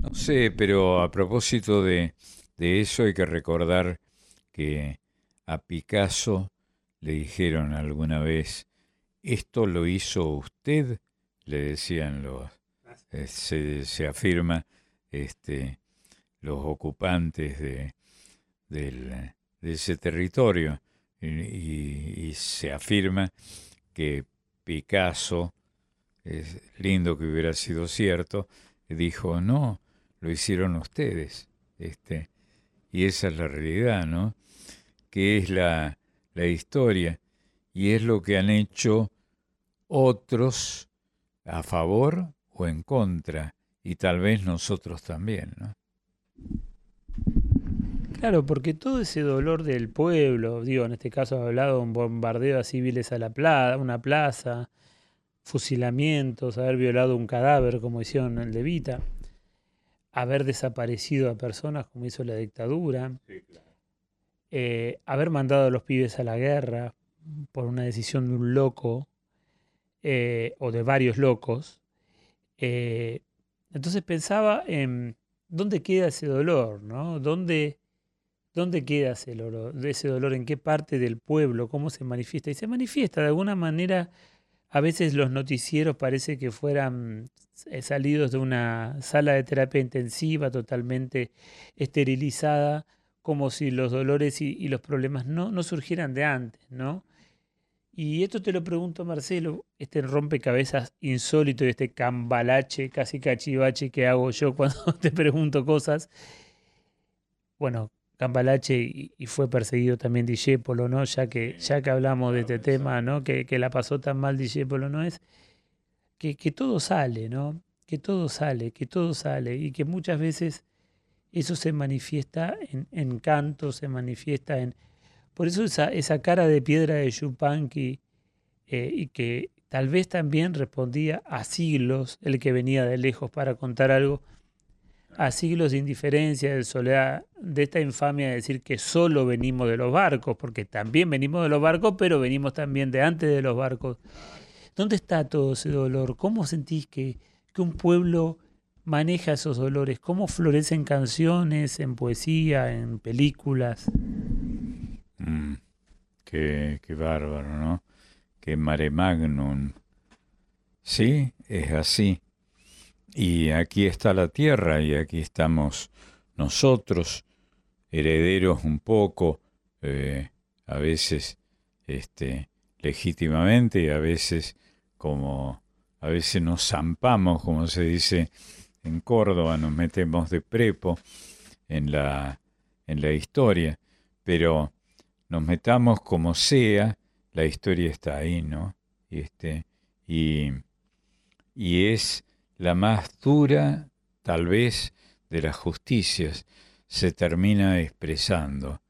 No sé, pero a propósito de, de eso hay que recordar que a Picasso le dijeron alguna vez, ¿esto lo hizo usted? Le decían los, eh, se, se afirma, este, los ocupantes de, del- de ese territorio y, se afirma que Picasso, es lindo que hubiera sido cierto, dijo, no, lo hicieron ustedes. Este, y esa es la realidad, ¿no? Que es la, la historia y es lo que han hecho otros a favor o en contra y tal vez nosotros también, ¿no? Claro, porque todo ese dolor del pueblo, digo, en este caso ha hablado de un bombardeo a civiles a la plaza, una plaza, fusilamientos, haber violado un cadáver como hicieron en el de Vita, haber desaparecido a personas como hizo la dictadura, eh, haber mandado a los pibes a la guerra por una decisión de un loco eh, o de varios locos. Eh, entonces pensaba en dónde queda ese dolor, ¿no? ¿Dónde, dónde queda ese dolor, ese dolor? ¿En qué parte del pueblo? ¿Cómo se manifiesta? Y se manifiesta de alguna manera. A veces los noticieros parece que fueran salidos de una sala de terapia intensiva totalmente esterilizada, como si los dolores y, y los problemas no, no surgieran de antes, ¿no? Y esto te lo pregunto, Marcelo, este rompecabezas insólito y este cambalache, casi cachivache que hago yo *laughs* cuando te pregunto cosas. Bueno, cambalache y, y fue perseguido también Discépolo, ¿no? Ya que, ya que hablamos de este tema, ¿no? Que, que la pasó tan mal Discépolo, ¿no? Es que, que todo sale, ¿no? Que todo sale, que todo sale y que muchas veces eso se manifiesta en, en se manifiesta en... Por eso esa, esa cara de piedra de Yupanqui eh, y que tal vez también respondía a siglos, el que venía de lejos para contar algo, a siglos de indiferencia, de soledad, de esta infamia de decir que solo venimos de los barcos, porque también venimos de los barcos, pero venimos también de antes de los barcos. ¿Dónde está todo ese dolor? ¿Cómo sentís que, que un pueblo maneja esos dolores? ¿Cómo florecen canciones, en poesía, en películas? Mm, qué, qué bárbaro, ¿no? Qué mare magnum. Sí, es así. Y aquí está la tierra y aquí estamos nosotros, herederos un poco, eh, a veces este, legítimamente y a veces como a veces nos zampamos, como se dice en Córdoba, nos metemos de prepo en la, en la historia, pero nos metamos como sea, la historia está ahí, ¿no? Y, este, y, y es la más dura, tal vez, de las justicias, se termina expresando,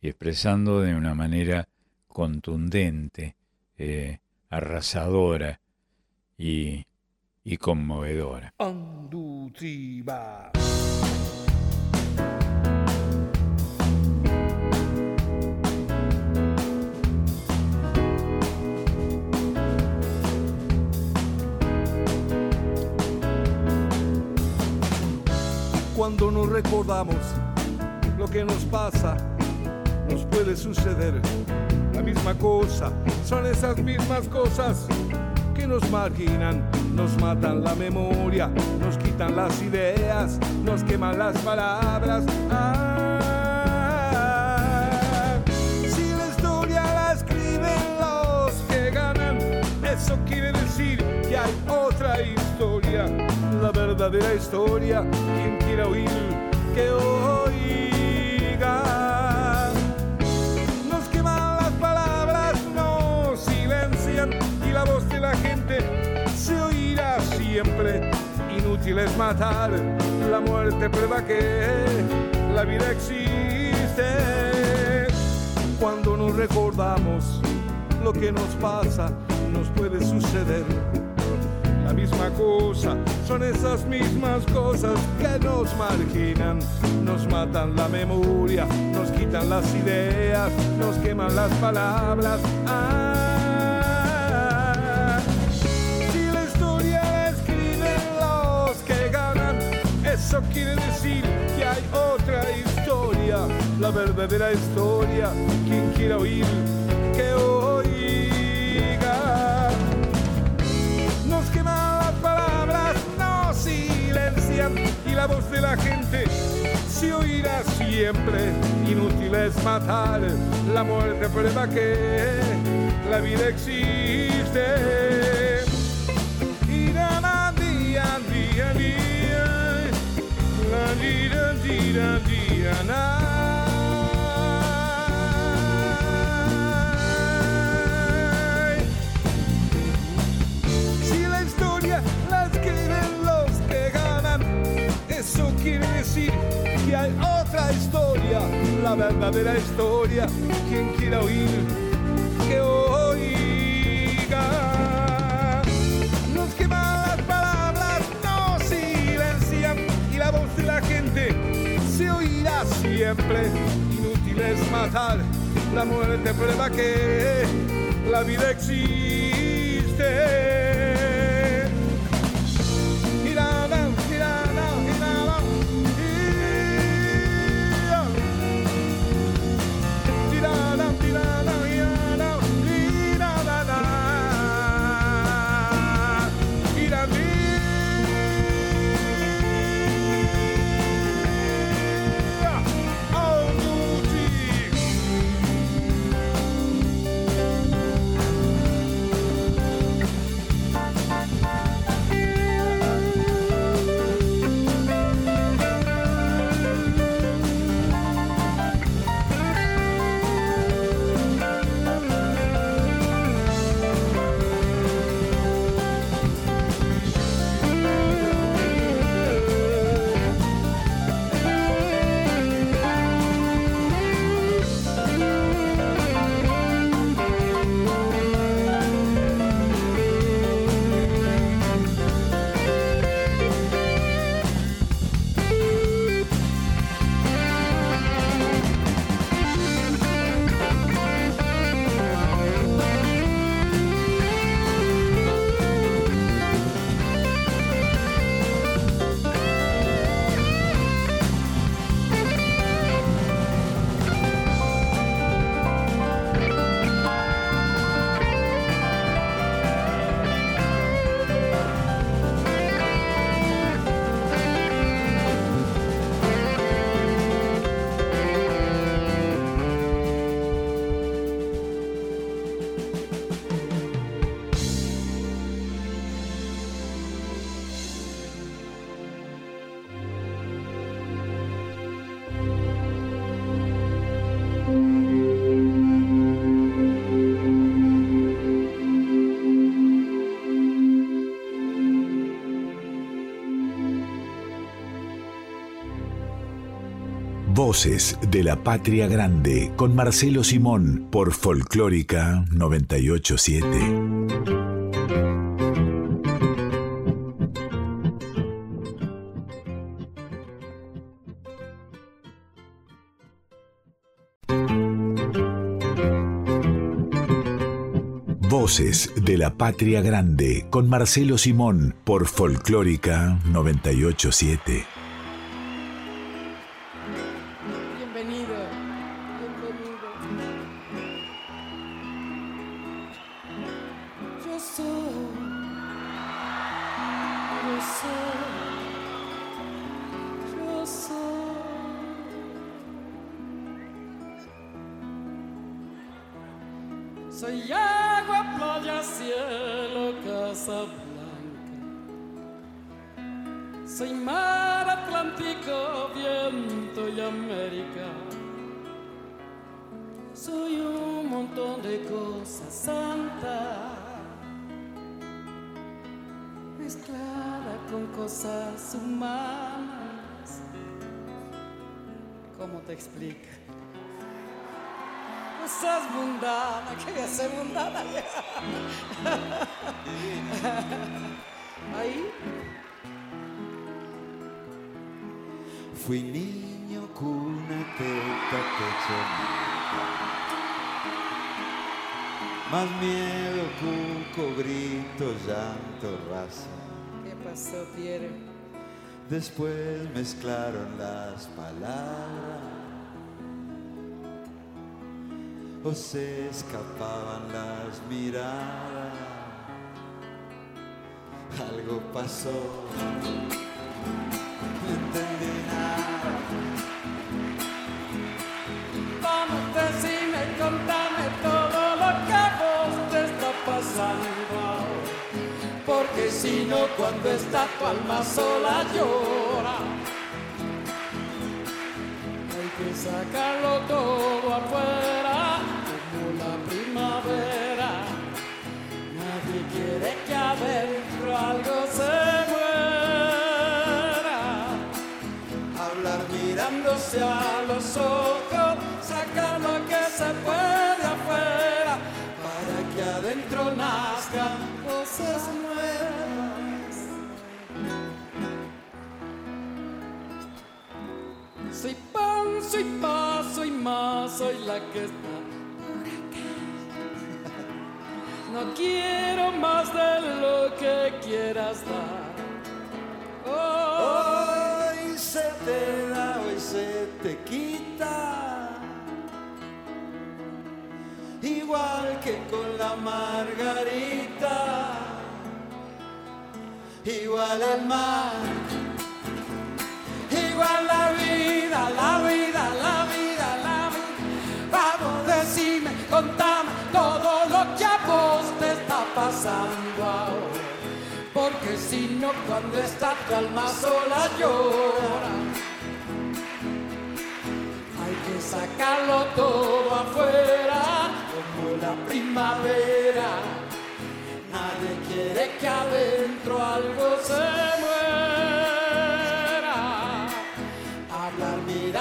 y expresando de una manera contundente, eh, arrasadora y, y conmovedora. Anduziba. Cuando nos recordamos lo que nos pasa, nos puede suceder la misma cosa. Son esas mismas cosas que nos marginan, nos matan la memoria, nos quitan las ideas, nos queman las palabras. Ah, si la historia la escriben los que ganan, eso quiere decir que hay otra historia, la verdadera historia, quien quiera oír que hoy se oirá siempre. Inútil es matar, la muerte prueba que la vida existe. Cuando nos recordamos lo que nos pasa, nos puede suceder la misma cosa, son esas mismas cosas que nos marginan, nos matan la memoria, nos quitan las ideas, nos queman las palabras. Ah, eso quiere decir que hay otra historia, la verdadera historia, quien quiera oír, que oiga. Nos queman las palabras, nos silencian y la voz de la gente se oirá siempre. Inútil es matar, la muerte prueba que la vida existe. Día, día, día, Si la historia la escriben los que ganan, eso quiere decir que hay otra historia, la verdadera historia. Quien quiera oír, siempre. Inútil es matar, la muerte prueba que la vida existe. Voces de la Patria Grande con Marcelo Simón por Folclórica 987. Voces de la Patria Grande con Marcelo Simón por Folclórica 987.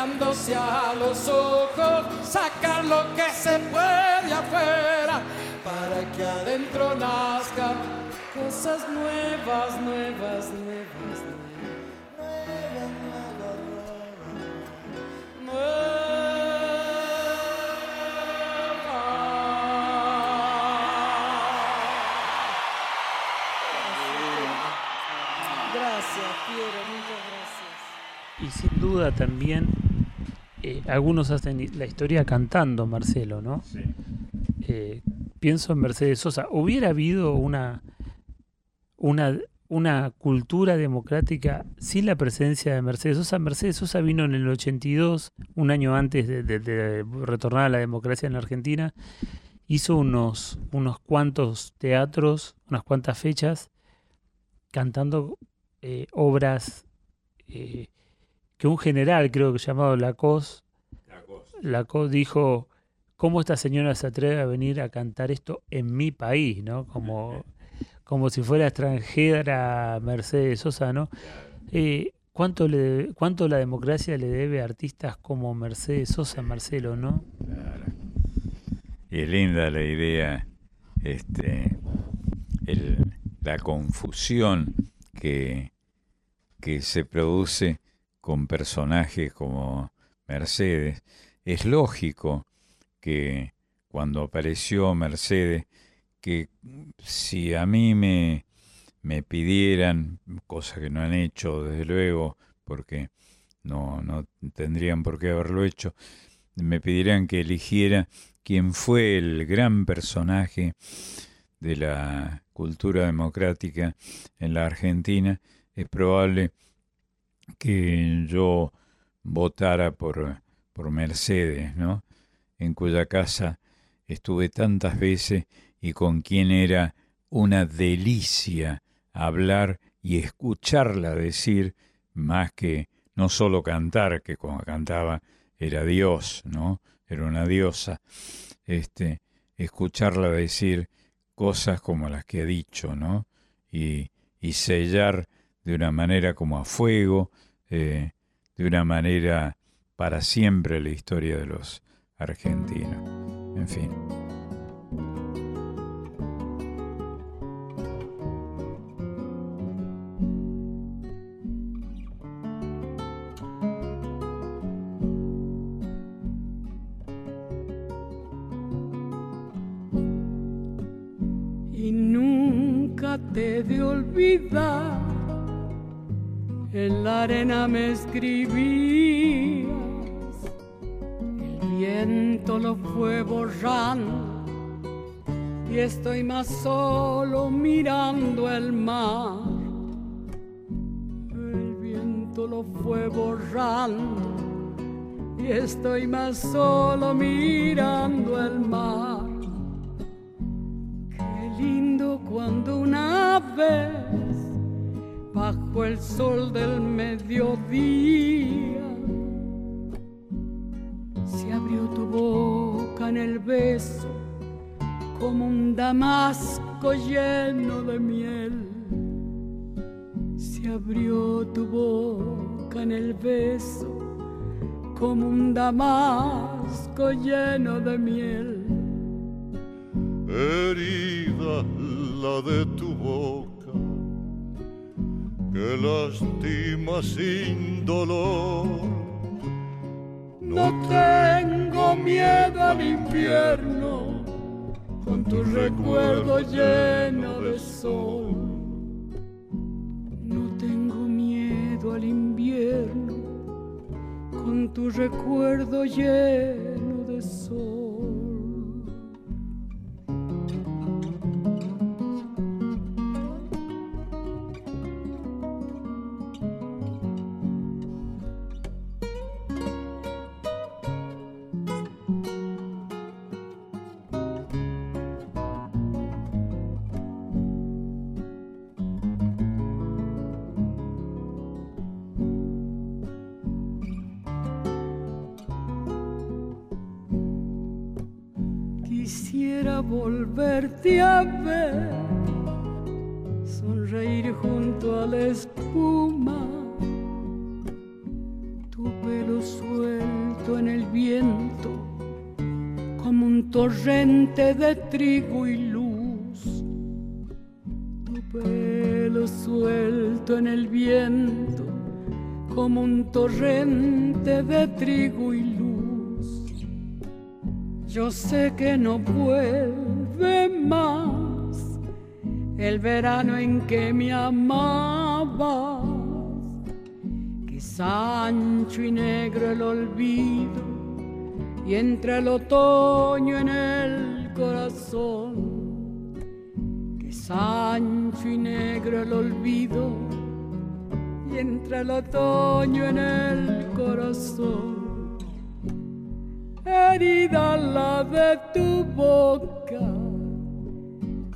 Mirándose a los ojos, sacar lo que se puede afuera, para que adentro nazcan cosas nuevas, nuevas, nuevas, Gracias, Piero, muchas gracias. Y sin duda también eh, algunos hacen la historia cantando, Marcelo, ¿no? Eh, pienso en Mercedes Sosa. ¿Hubiera habido una, una, una cultura democrática sin la presencia de Mercedes Sosa? Mercedes Sosa vino en el 82, un año antes de, de- de retornar a la democracia en la Argentina. Hizo unos, unos cuantos teatros, unas cuantas fechas, cantando eh, obras eh, que un general, creo que llamado Lacoste, Lacoste dijo, ¿cómo esta señora se atreve a venir a cantar esto en mi país? ¿no? Como, *laughs* como si fuera extranjera Mercedes Sosa, ¿no? Eh, ¿cuánto, le, ¿Cuánto la democracia le debe a artistas como Mercedes Sosa, Marcelo, no? Y es linda la idea, este, el- la confusión que, que se produce con personajes como Mercedes. Es lógico que cuando apareció Mercedes, que si a mí me, me pidieran, cosa que no han hecho desde luego, porque no, no tendrían por qué haberlo hecho, me pidieran que eligiera quién fue el gran personaje de la cultura democrática en la Argentina, es probable yo votara por, por Mercedes, ¿no? En cuya casa estuve tantas veces y con quien era una delicia hablar y escucharla decir más que no solo cantar, que cuando cantaba era Dios, ¿no? Era una diosa. Este, escucharla decir cosas como las que ha dicho, ¿no? Y, y sellar de una manera como a fuego, eh, de una manera para siempre la historia de los argentinos. En fin. y nunca te de olvidar. En la arena me escribías, el viento lo fue borrando y estoy más solo mirando el mar. El viento lo fue borrando y estoy más solo mirando el mar. Qué lindo cuando una vez bajo el sol del mediodía se abrió tu boca en el beso como un damasco lleno de miel. Se abrió tu boca en el beso como un damasco lleno de miel. herida la de tu boca, que lastima sin dolor. No tengo miedo al invierno, con tu recuerdo lleno de sol. No tengo miedo al invierno, con tu recuerdo lleno volverte sonreír junto a la espuma, tu pelo suelto en el viento, como un torrente de trigo y luz. Tu pelo suelto en el viento, como un torrente de trigo y luz. Yo sé que no vuelve más el verano en que me amabas, que es ancho y negro el olvido y entre el otoño en el corazón, que es ancho y negro el olvido y entre el otoño en el corazón. Herida la de tu boca,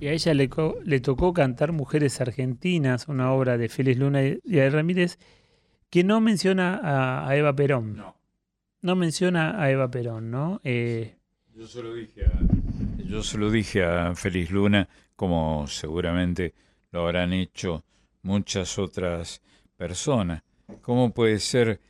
Y a ella le, tocó cantar Mujeres Argentinas, una obra de Félix Luna y y de Ramírez, que no menciona a, a Eva Perón. No. No menciona a Eva Perón, ¿no? Eh, Yo se lo dije a, yo se lo dije a Félix Luna, como seguramente lo habrán hecho muchas otras personas. ¿Cómo puede ser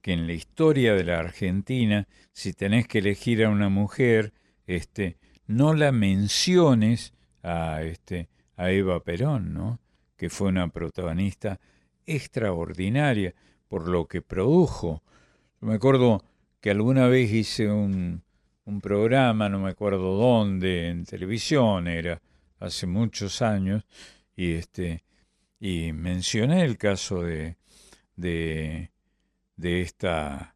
que en la historia de la Argentina, si tenés que elegir a una mujer, este, no la menciones a, este, a Eva Perón, ¿no? que fue una protagonista extraordinaria por lo que produjo. Yo me acuerdo que alguna vez hice un, un programa, no me acuerdo dónde, en televisión era, hace muchos años, y este y mencioné el caso de, de, de esta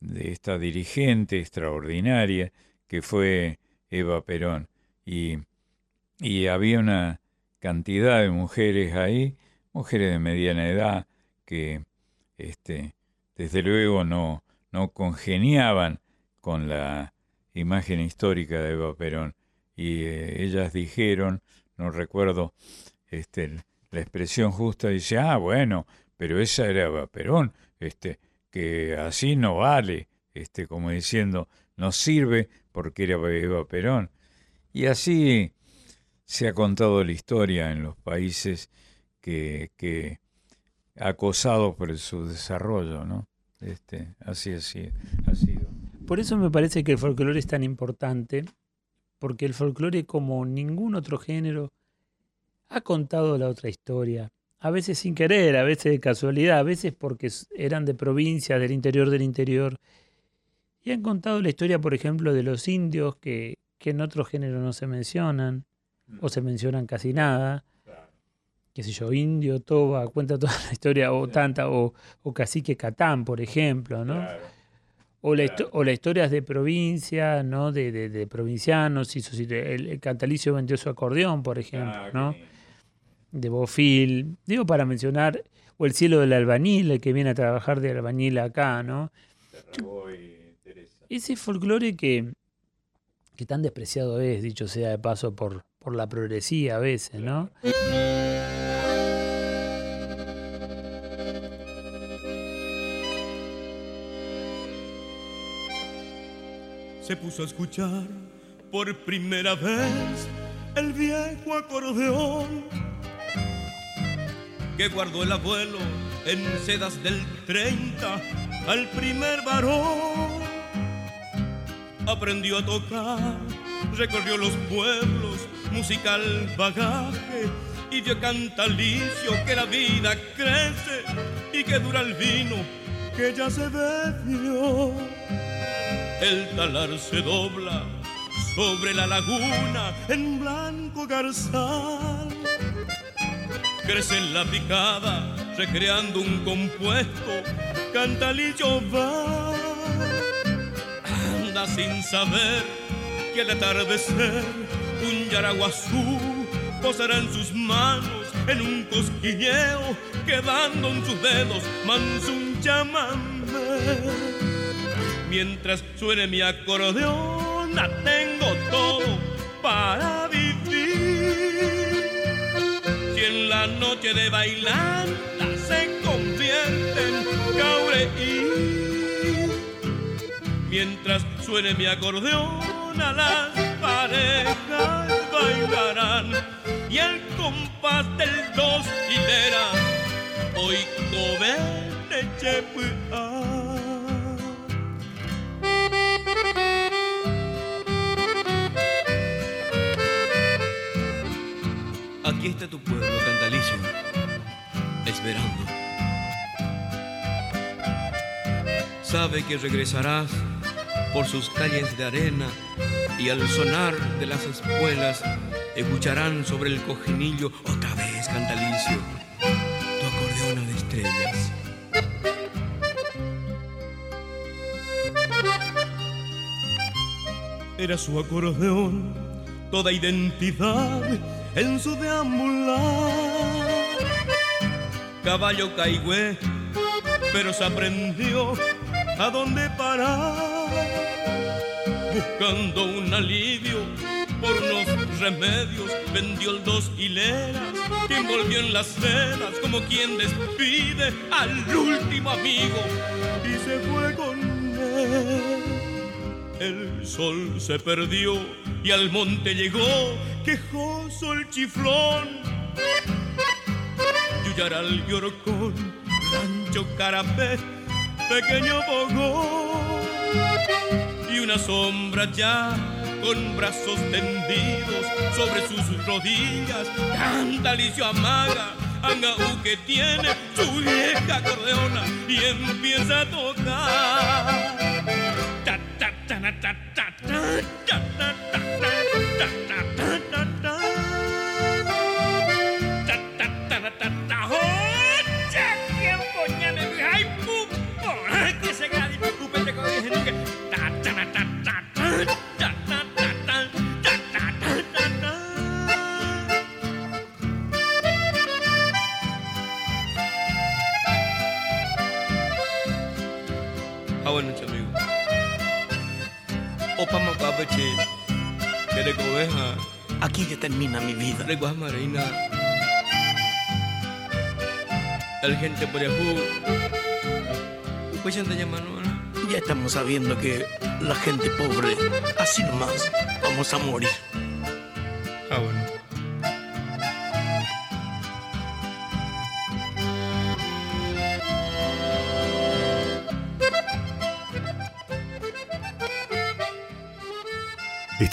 de esta dirigente extraordinaria que fue Eva Perón y, y había una cantidad de mujeres ahí, mujeres de mediana edad que este desde luego no no congeniaban con la imagen histórica de Eva Perón y eh, ellas dijeron, no recuerdo este la expresión justa dice, "Ah, bueno, pero esa era Eva Perón, este que así no vale, este como diciendo, no sirve porque era Eva Perón." Y así se ha contado la historia en los países que, que acosados por su desarrollo, ¿no? Este, así, así ha sido. Por eso me parece que el folclore es tan importante, porque el folclore, como ningún otro género, ha contado la otra historia. A veces sin querer, a veces de casualidad, a veces porque eran de provincia, del interior del interior. Y han contado la historia, por ejemplo, de los indios que, que en otro género no se mencionan, o se mencionan casi nada. Qué sé yo, Indio, Toba, cuenta toda la historia, o tanta, o, o Cacique Catán, por ejemplo, ¿no? O, la o las historias de provincia, ¿no? De, de, de provincianos, hizo, el, el Cantalicio vendió su acordeón, por ejemplo, ¿no? De Bofil, digo para mencionar, o el cielo del albañil, el que viene a trabajar de albañil acá, ¿no? Ese folclore que, que tan despreciado es, dicho sea de paso, por, por la progresía a veces, ¿no? se puso a escuchar por primera vez el viejo acordeón que guardó el abuelo en sedas del 30 al primer varón. Aprendió a tocar, recorrió los pueblos, musical bagaje y dio cantalicio que la vida crece y que dura el vino que ya se bebió. El talar se dobla sobre la laguna en blanco garzal. Crece en la picada, recreando un compuesto, cantalillo va. Anda sin saber que al atardecer un yaraguazú posará en sus manos en un cosquilleo, quedando en sus dedos manso un chamamé. Mientras suene mi acordeón, tengo todo para vivir. Si en la noche de bailanta se convierte en caureí. Mientras suene mi acordeón, bailarán. Y el compás del dos hilera, hoy cobene chepuá. Aquí está tu pueblo, Cantalicio, esperando. Sabe que regresarás por sus calles de arena y al sonar de las espuelas escucharán sobre el cojinillo otra vez, Cantalicio, tu acordeona de estrellas. Era su acordeón, toda identidad en su deambular. Caballo caigüe, pero se aprendió a dónde parar. Buscando un alivio por unos remedios, vendió dos hileras que envolvió en las venas como quien despide al último amigo y se fue con él. El sol se perdió y al monte llegó quejoso el chiflón. Yuyaral y Orcón, Rancho Carapé, pequeño Bogó. Y una sombra ya con brazos tendidos sobre sus rodillas. Cantalicio amaga, Angaú que tiene su vieja acordeona y empieza a tocar. Ta, ta, ta, ta, ta, Ah, Cobeja. Aquí ya termina mi vida. Le marina. El gente por. Pues Ya estamos sabiendo que la gente pobre, así nomás, vamos a morir.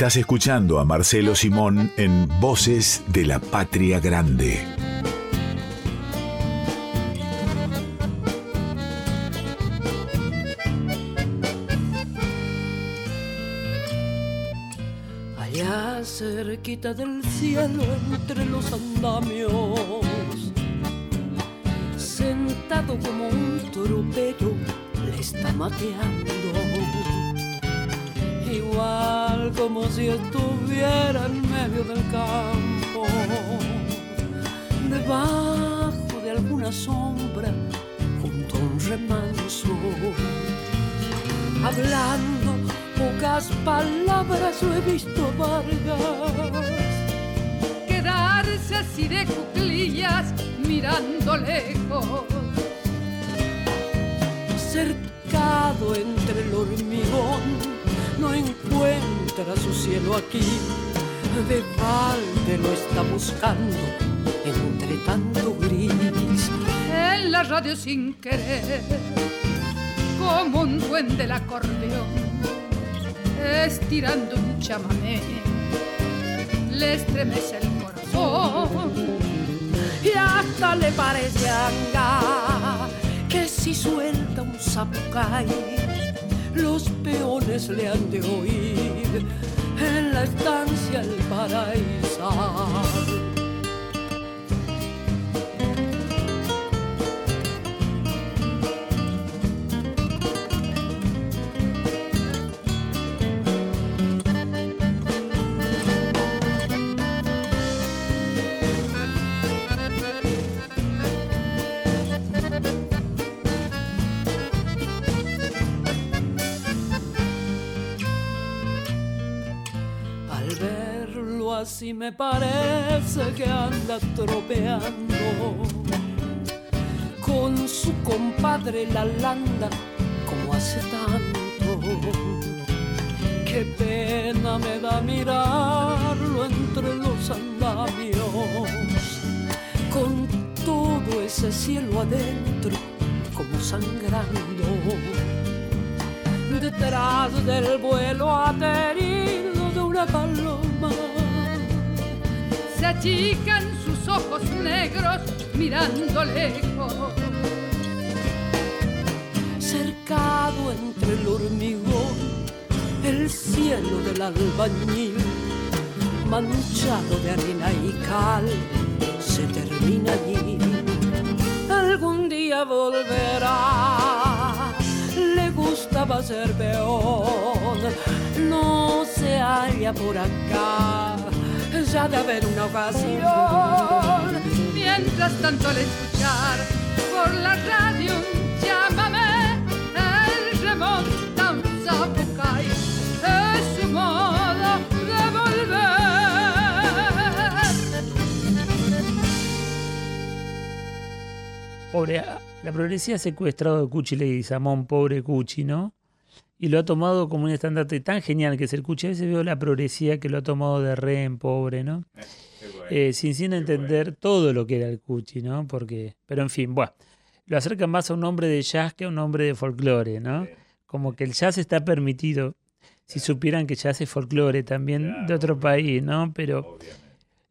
Estás escuchando a Marcelo Simón en Voces de la Patria Grande. Allá cerquita del cielo entre los andamios, sentado como un tropero, le está mateando. Como si estuviera en medio del campo, debajo de alguna sombra, junto a un remanso, hablando pocas palabras lo he visto Vargas quedarse así de cuclillas mirando lejos. Cercado entre el hormigón, no encuentra su cielo aquí. De balde lo está buscando entre tanto gris. En la radio sin querer, como un duende del acordeón estirando un chamamé, le estremece el corazón y hasta le parece anga que si suelta un zapucay, los peones le han de oír en la estancia el paraíso. Me parece que anda tropeando con su compadre la landa como hace tanto. Qué pena me da mirarlo entre los andamios, con todo ese cielo adentro como sangrando. Detrás del vuelo aterido de una paloma achican sus ojos negros mirando lejos. Cercado entre el hormigón, el cielo del albañil, manchado de arena y cal, se termina allí. Algún día volverá, le gustaba ser peón, no se halla por acá ya de haber una ocasión. Mientras tanto al escuchar por la radio llámame, él remonta un zapucay, es su modo de volver. Pobre, la progresía secuestrado de Cuchi Leguizamón, pobre Cuchi, ¿no? Y lo ha tomado como un estandarte tan genial que es el Cuchi. A veces veo la progresía que lo ha tomado de re en pobre, ¿no? Eh, sin, sin entender todo lo que era el Cuchi, ¿no? Porque, pero en fin, bueno, lo acercan más a un hombre de jazz que a un hombre de folclore, ¿no? Como que el jazz está permitido. Si supieran que jazz es folclore también de otro país, ¿no? Pero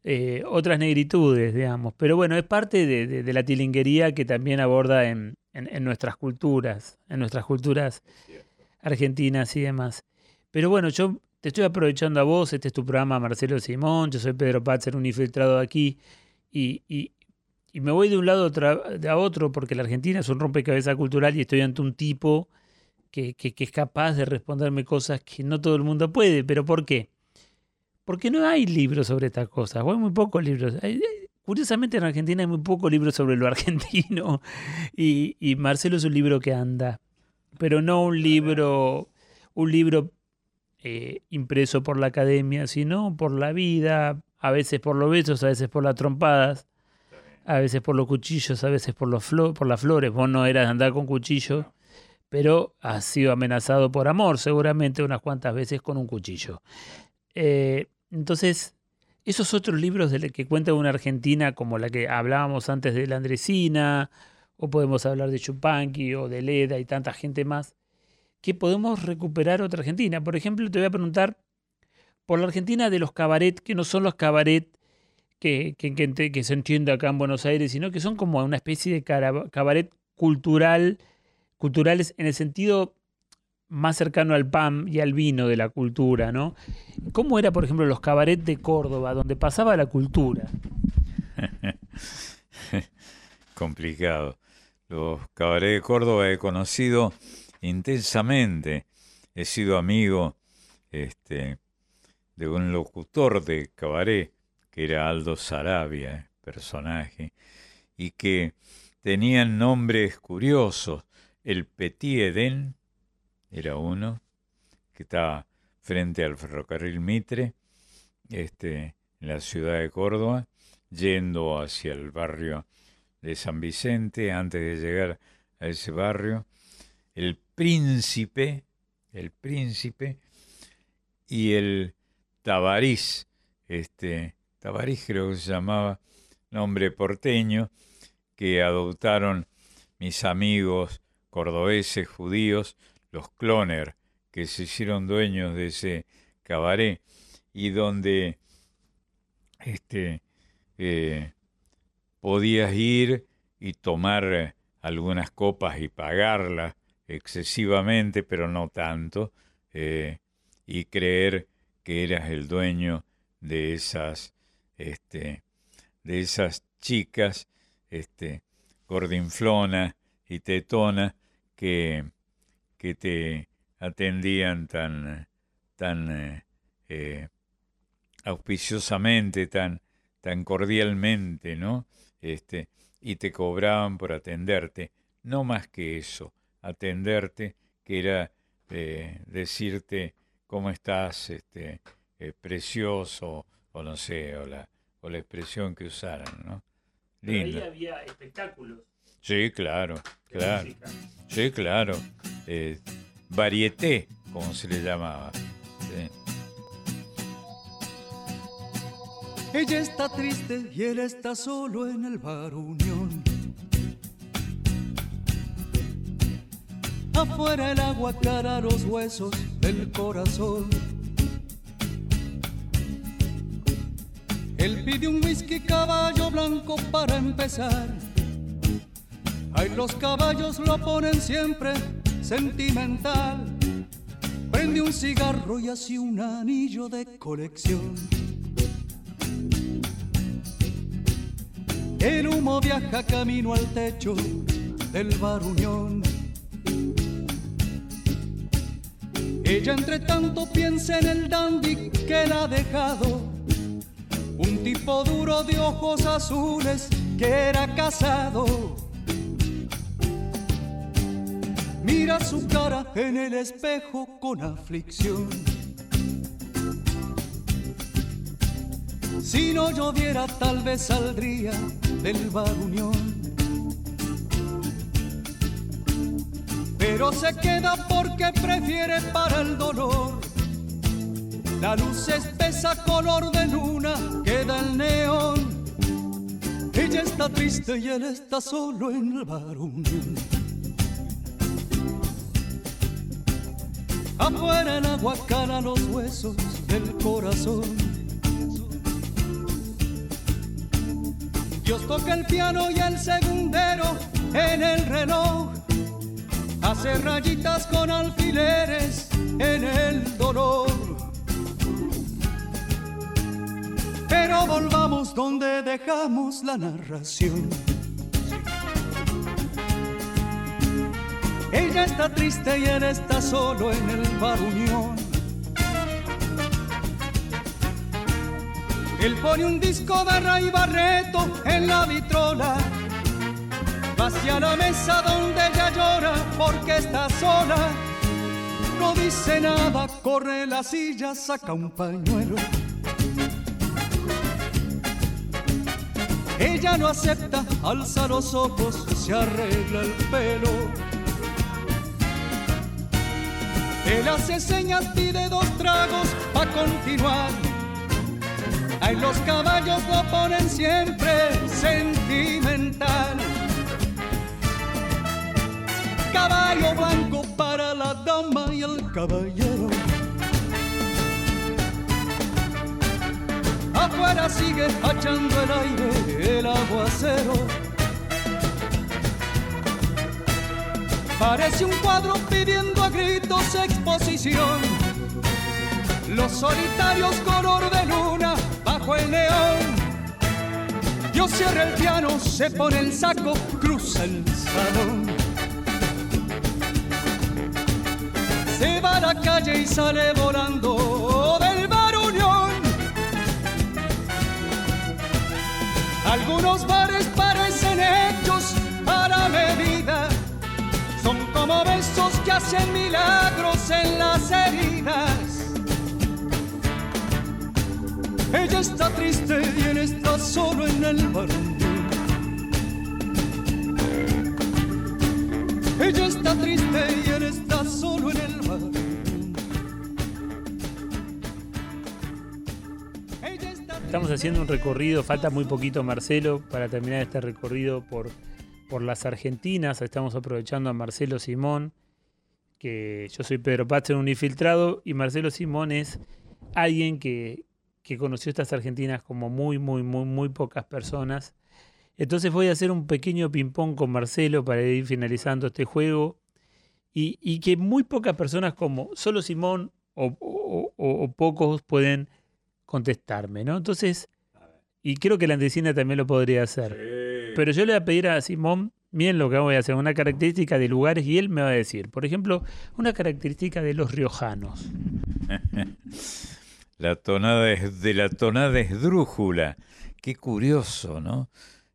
eh, otras negritudes, digamos. Pero bueno, es parte de, de, de la tilinguería que también aborda en, en, en nuestras culturas, en nuestras culturas argentinas y demás. Pero bueno, yo te estoy aprovechando a vos, este es tu programa Marcelo Simón, yo soy Pedro Patzer, un infiltrado aquí, y, y, me voy de un lado a otro porque la Argentina es un rompecabezas cultural y estoy ante un tipo que, que, es capaz de responderme cosas que no todo el mundo puede. ¿Pero por qué? Porque no hay libros sobre estas cosas, hay muy pocos libros. curiosamente en Argentina hay muy pocos libros sobre lo *laughs* argentino y Marcelo es un libro que anda, pero no un libro, un libro eh, impreso por la academia, sino por la vida, a veces por los besos, a veces por las trompadas, a veces por los cuchillos, a veces por, los por las flores. Vos no eras andar con cuchillo, pero has sido amenazado por amor, seguramente unas cuantas veces con un cuchillo. Eh, entonces, esos otros libros de los que cuenta una Argentina, como la que hablábamos antes de la Andresina, o podemos hablar de Chupanqui o de Leda y tanta gente más, que podemos recuperar otra Argentina. Por ejemplo, te voy a preguntar por la Argentina de los cabaret, que no son los cabaret que, que, se entiende acá en Buenos Aires, sino que son como una especie de cabaret cultural, culturales en el sentido más cercano al pan y al vino de la cultura, ¿no? ¿Cómo era, por ejemplo, los cabaret de Córdoba, donde pasaba la cultura? *laughs* Complicado. Los cabaret de Córdoba he conocido intensamente. He sido amigo este, de un locutor de cabaret, que era Aldo Sarabia, personaje, y que tenían nombres curiosos. El Petit Eden era uno, que estaba frente al ferrocarril Mitre, este, en la ciudad de Córdoba, yendo hacia el barrio de San Vicente, antes de llegar a ese barrio, el príncipe, el príncipe y el Tabariz, este, Tabariz creo que se llamaba, nombre porteño, que adoptaron mis amigos cordobeses judíos, los Cloner, que se hicieron dueños de ese cabaret y donde este, eh, podías ir y tomar algunas copas y pagarlas excesivamente, pero no tanto, eh, y creer que eras el dueño de esas, este, de esas chicas, este, gordinflona y tetona que, que te atendían tan, tan eh, eh, auspiciosamente, tan, tan cordialmente, ¿no? Este, y te cobraban por atenderte. No más que eso atenderte, que era eh, decirte cómo estás, este, eh, precioso, o no sé, o la, o la expresión que usaran, ¿no? Lindo. ahí había espectáculos. Sí, claro, claro. Sí, claro. Eh, varieté, como se le llamaba. Ella está triste y él está solo en el bar Unión. Afuera el agua cara los huesos del corazón. Él pide un whisky caballo blanco para empezar. Ay, los caballos lo ponen siempre sentimental. Prende un cigarro y así un anillo de colección. El humo viaja camino al techo del bar Unión. Ella entre tanto piensa en el dandy que la ha dejado. Un tipo duro de ojos azules que era casado. Mira su cara en el espejo con aflicción. Si no lloviera tal vez saldría del bar Unión. pero se queda porque prefiere para el dolor. La luz espesa color de luna queda el neón. Ella está triste y él está solo en el varón. Afuera el agua cala los huesos del corazón. Dios toca el piano y el segundero en el reloj hace rayitas con alfileres en el dolor. Pero volvamos donde dejamos la narración. Ella está triste y él está solo en el bar Unión. Él pone un disco de Ray Barreto en la vitrola. Hacia la mesa donde ella llora porque está sola. No dice nada, corre la silla, saca un pañuelo. Ella no acepta, alza los ojos, se arregla el pelo. Él hace señas, pide dos tragos a continuar. Ay, los caballos lo ponen siempre sentimental. Caballo blanco para la dama y el caballero. Afuera sigue echando el aire el aguacero. Parece un cuadro pidiendo a gritos exposición. Los solitarios color de luna bajo el neón. Dios cierra el piano, se pone el saco, cruza el salón. Se va a la calle y sale volando del bar Unión. Algunos bares parecen hechos a la medida. Son como besos que hacen milagros en las heridas. Ella está triste y él está solo en el bar. Ella está triste y él está solo en el bar. Estamos haciendo un recorrido, falta muy poquito Marcelo para terminar este recorrido por, por las Argentinas. Estamos aprovechando a Marcelo Simón, que yo soy Pedro Pache, un infiltrado, y Marcelo Simón es alguien que, que conoció estas Argentinas como muy, muy, muy, muy pocas personas. Entonces voy a hacer un pequeño ping-pong con Marcelo para ir finalizando este juego. Y, y que muy pocas personas como solo Simón o, o- o- o pocos pueden contestarme, ¿no? Entonces, y creo que la Andesina también lo podría hacer. Pero yo le voy a pedir a Simón, miren lo que voy a hacer, una característica de lugares y él me va a decir. Por ejemplo, una característica de los riojanos. *laughs* La tonada es de la tonada esdrújula. Qué curioso, ¿no?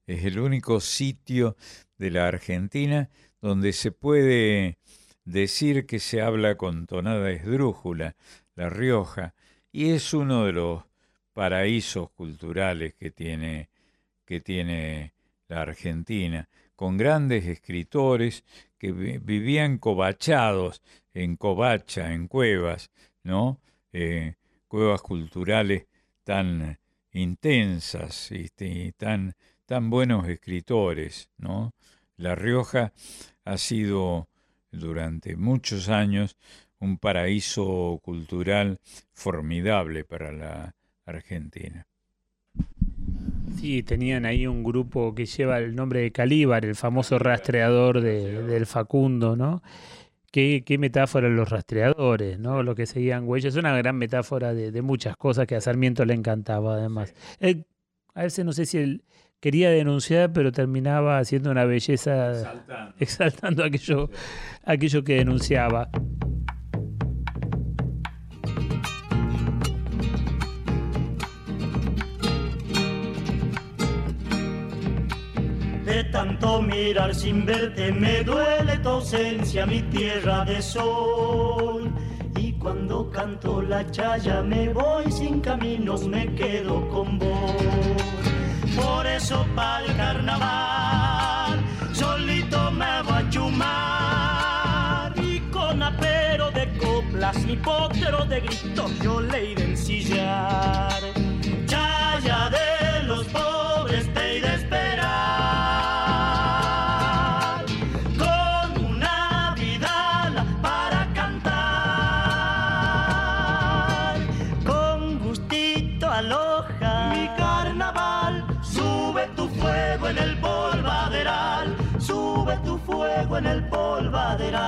Es el único sitio de la Argentina donde se puede decir que se habla con tonada esdrújula, La Rioja, y es uno de los paraísos culturales que tiene, que tiene la Argentina, con grandes escritores que vi- vivían covachados en covacha, en cuevas, ¿no? Eh, cuevas culturales tan intensas este, y tan, tan buenos escritores, ¿no? La Rioja ha sido durante muchos años un paraíso cultural formidable para la Argentina. Sí, tenían ahí un grupo que lleva el nombre de Calíbar, el famoso rastreador de- del Facundo, ¿no? Qué, qué metáfora los rastreadores, ¿no? Lo que seguían huellas. Es una gran metáfora de, de muchas cosas que a Sarmiento le encantaba, además. Él, a veces no sé si él quería denunciar, pero terminaba haciendo una belleza, Exaltando. *laughs* exaltando aquello, aquello que denunciaba. De tanto mirar sin verte me duele tu ausencia, mi tierra de sol. Y cuando canto la chaya me voy sin caminos, me quedo con vos. Por eso para el carnaval solito me voy a chumar. Y con apero de coplas y potero de gritos yo le iré ensillar. Chaya de fuego en el polvaderal.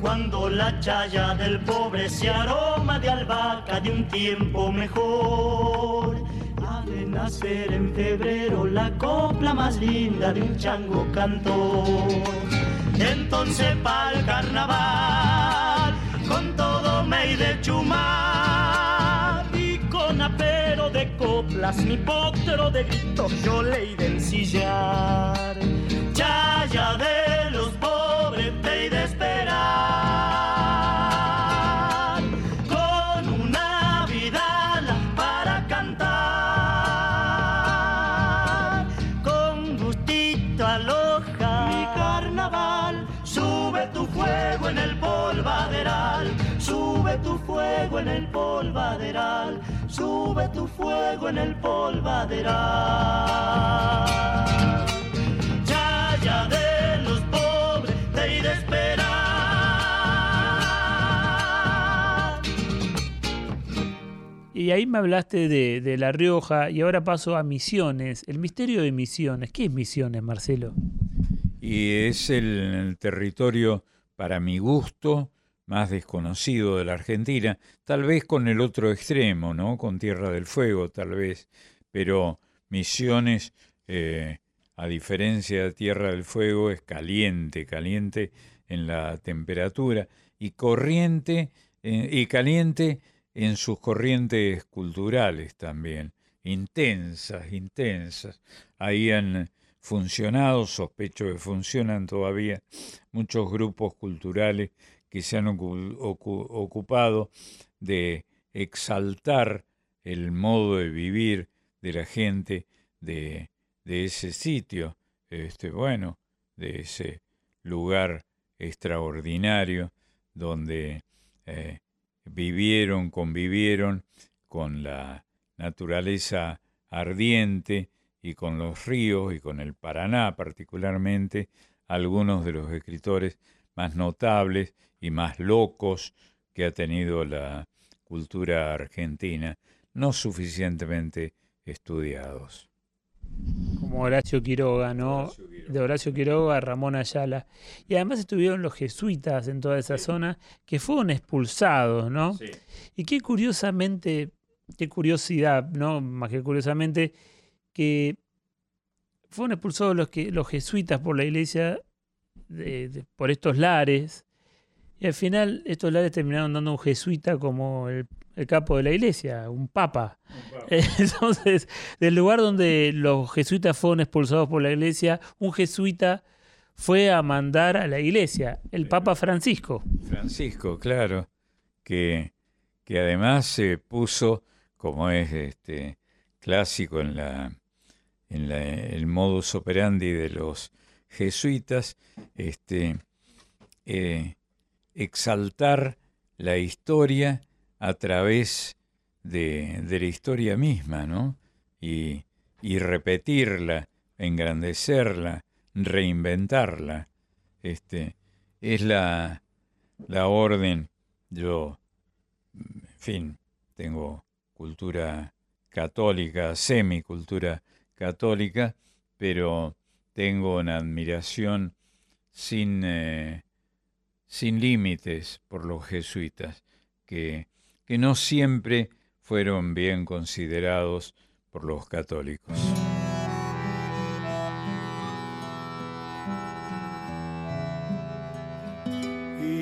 Cuando la chaya del pobre se aroma de albahaca de un tiempo mejor, ha de nacer en febrero la copla más linda de un chango cantor. Entonces pa'l carnaval, con todo me de chumar y con apero de coplas, mi potro de gritos yo le de ensillar. Chaya de polvaderal sube tu fuego en el polvaderal Chaya de los pobres te he de esperar Y ahí me hablaste de, de La Rioja y ahora paso a Misiones. El misterio de Misiones. ¿Qué es Misiones, Marcelo? Y es el, el territorio, para mi gusto, más desconocido de la Argentina, tal vez con el otro extremo, ¿no? Con Tierra del Fuego, tal vez, pero Misiones, eh, a diferencia de Tierra del Fuego, es caliente, caliente en la temperatura y corriente eh, y caliente en sus corrientes culturales también, intensas, intensas. Ahí han funcionado, sospecho que funcionan todavía, muchos grupos culturales que se han ocu- ocu- ocupado de exaltar el modo de vivir de la gente de, de ese sitio, este, bueno, de ese lugar extraordinario donde eh, vivieron, convivieron con la naturaleza ardiente y con los ríos y con el Paraná particularmente, algunos de los escritores más notables y más locos que ha tenido la cultura argentina, no suficientemente estudiados. Como Horacio Quiroga, ¿no? De Horacio Quiroga a Ramón Ayala. Y además estuvieron los jesuitas en toda esa zona que fueron expulsados, ¿no? Y qué curiosamente, qué curiosidad, ¿no? Más que curiosamente, que fueron expulsados los, que, los jesuitas por la iglesia, de- de- por estos lares, y al final estos lares terminaron dando un jesuita como el, el capo de la iglesia, un papa. *laughs* Entonces, del lugar donde los jesuitas fueron expulsados por la iglesia, un jesuita fue a mandar a la iglesia, el Papa Francisco. Francisco, claro, que, que además se puso, como es este clásico en la en la- el modus operandi de los jesuitas, este eh, exaltar la historia a través de, de la historia misma, ¿no? Y, y repetirla, engrandecerla, reinventarla. Este, es la, la orden. Yo, en fin, tengo cultura católica, semicultura católica, pero tengo una admiración sin, eh, sin límites por los jesuitas, que, que no siempre fueron bien considerados por los católicos.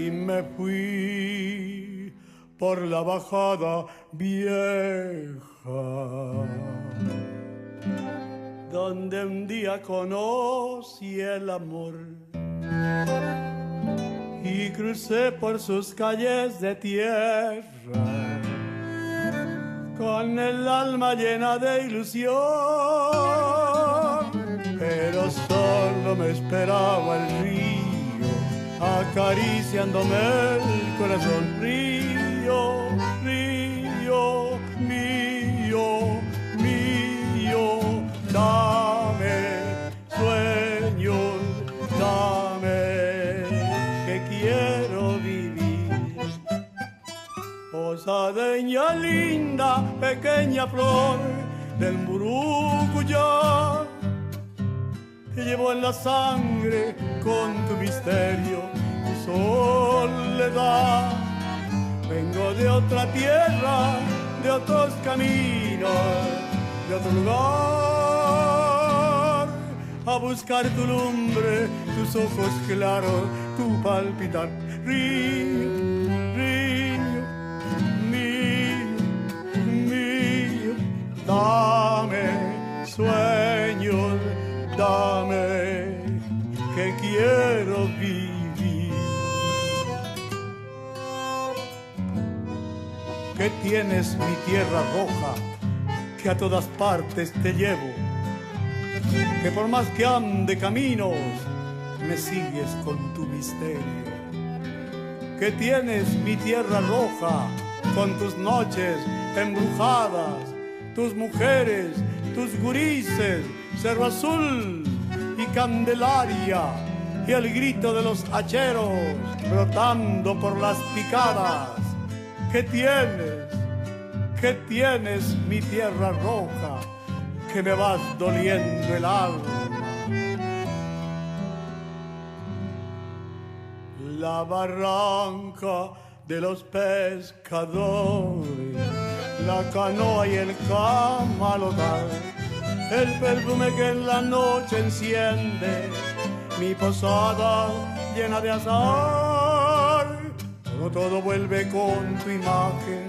y me fui por la bajada vieja, donde un día conocí el amor y crucé por sus calles de tierra con el alma llena de ilusión, pero solo me esperaba el río acariciándome el corazón. Río, río, mío, mío, dame Osadeña linda, pequeña flor del Murucuyá. Te llevo en la sangre con tu misterio, tu soledad. Vengo de otra tierra, de otros caminos, de otro lugar. A buscar tu lumbre, tus ojos claros, tu palpitar. Río, dame sueños, dame que quiero vivir. Que tienes mi tierra roja, que a todas partes te llevo. Que por más que ande caminos, me sigues con tu misterio. Que tienes mi tierra roja, con tus noches embrujadas, tus mujeres, tus gurises, cerro azul y candelaria, y el grito de los hacheros brotando por las picadas. ¿Qué tienes? ¿Qué tienes mi tierra roja? Que me vas doliendo el alma. La barranca de los pescadores, la canoa y el camalotal, el perfume que en la noche enciende mi posada llena de azar. Todo, todo vuelve con tu imagen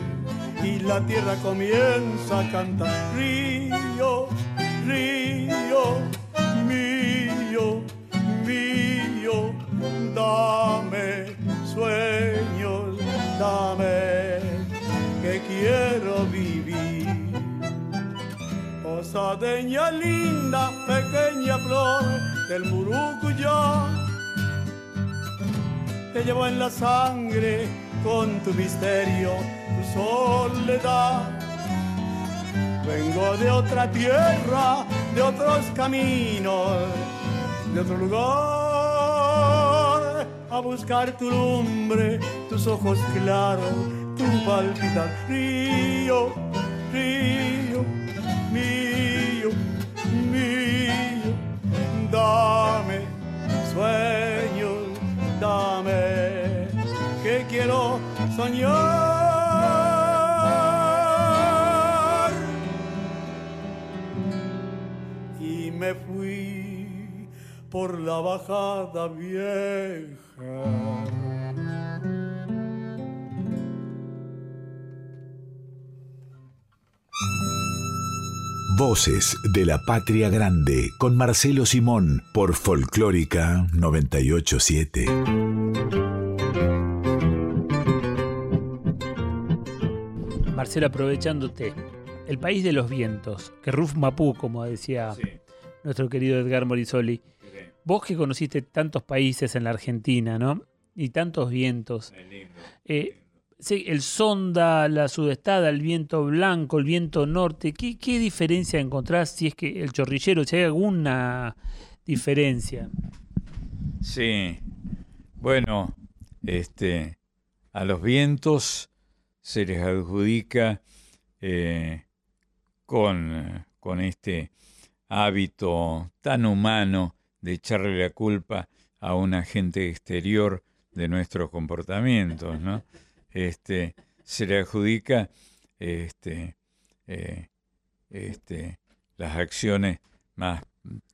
y la tierra comienza a cantar. Río, río, mío, mío, dame sueños, dame quiero vivir. Osadeña linda, pequeña flor del Murucuyá, te llevo en la sangre con tu misterio, tu soledad. Vengo de otra tierra, de otros caminos, de otro lugar, a buscar tu lumbre, tus ojos claros, tu palpitar. Río, río, mío, mío, dame sueños, dame que quiero soñar. Y me fui por la bajada vieja. Voces de la Patria Grande con Marcelo Simón por Folclórica 987. Marcelo, aprovechándote, el país de los vientos, que Ruf Mapú, como decía nuestro querido Edgar Morisoli. Vos que conociste tantos países en la Argentina, ¿no? Y tantos vientos. Eh, sí, el sonda, la sudestada, el viento blanco, el viento norte, ¿qué, qué diferencia encontrás si es que el chorrillero, si hay alguna diferencia? Sí. Bueno, este, a los vientos se les adjudica eh, con, con este hábito tan humano de echarle la culpa a un agente exterior de nuestros comportamientos, ¿no? Este, se le adjudica este, eh, este, las acciones más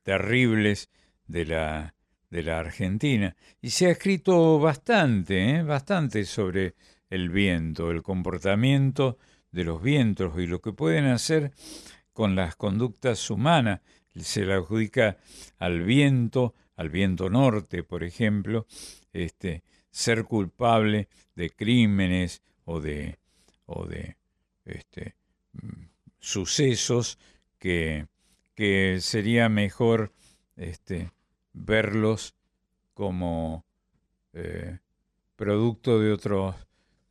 terribles de la, de la Argentina. Y se ha escrito bastante, ¿eh? bastante sobre el viento, el comportamiento de los vientos y lo que pueden hacer con las conductas humanas. Se le adjudica al viento, al viento norte, por ejemplo, este, ser culpable de crímenes o de, o de este, sucesos que, que sería mejor este, verlos como eh, producto de otros,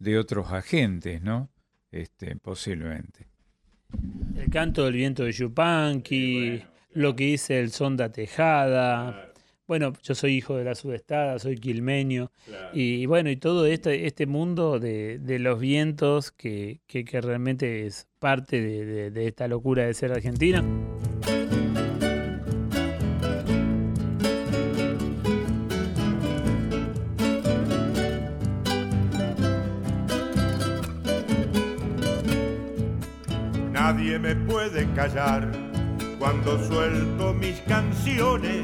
de otros agentes, ¿no? Este, posiblemente. El canto del viento de Yupanqui, lo que dice el sonda tejada. Bueno, yo soy hijo de la sudestada, soy quilmeño, y, bueno, y todo este, este mundo de, de los vientos que, que, que realmente es parte de, de- de esta locura de ser argentina. Nadie me puede callar cuando suelto mis canciones.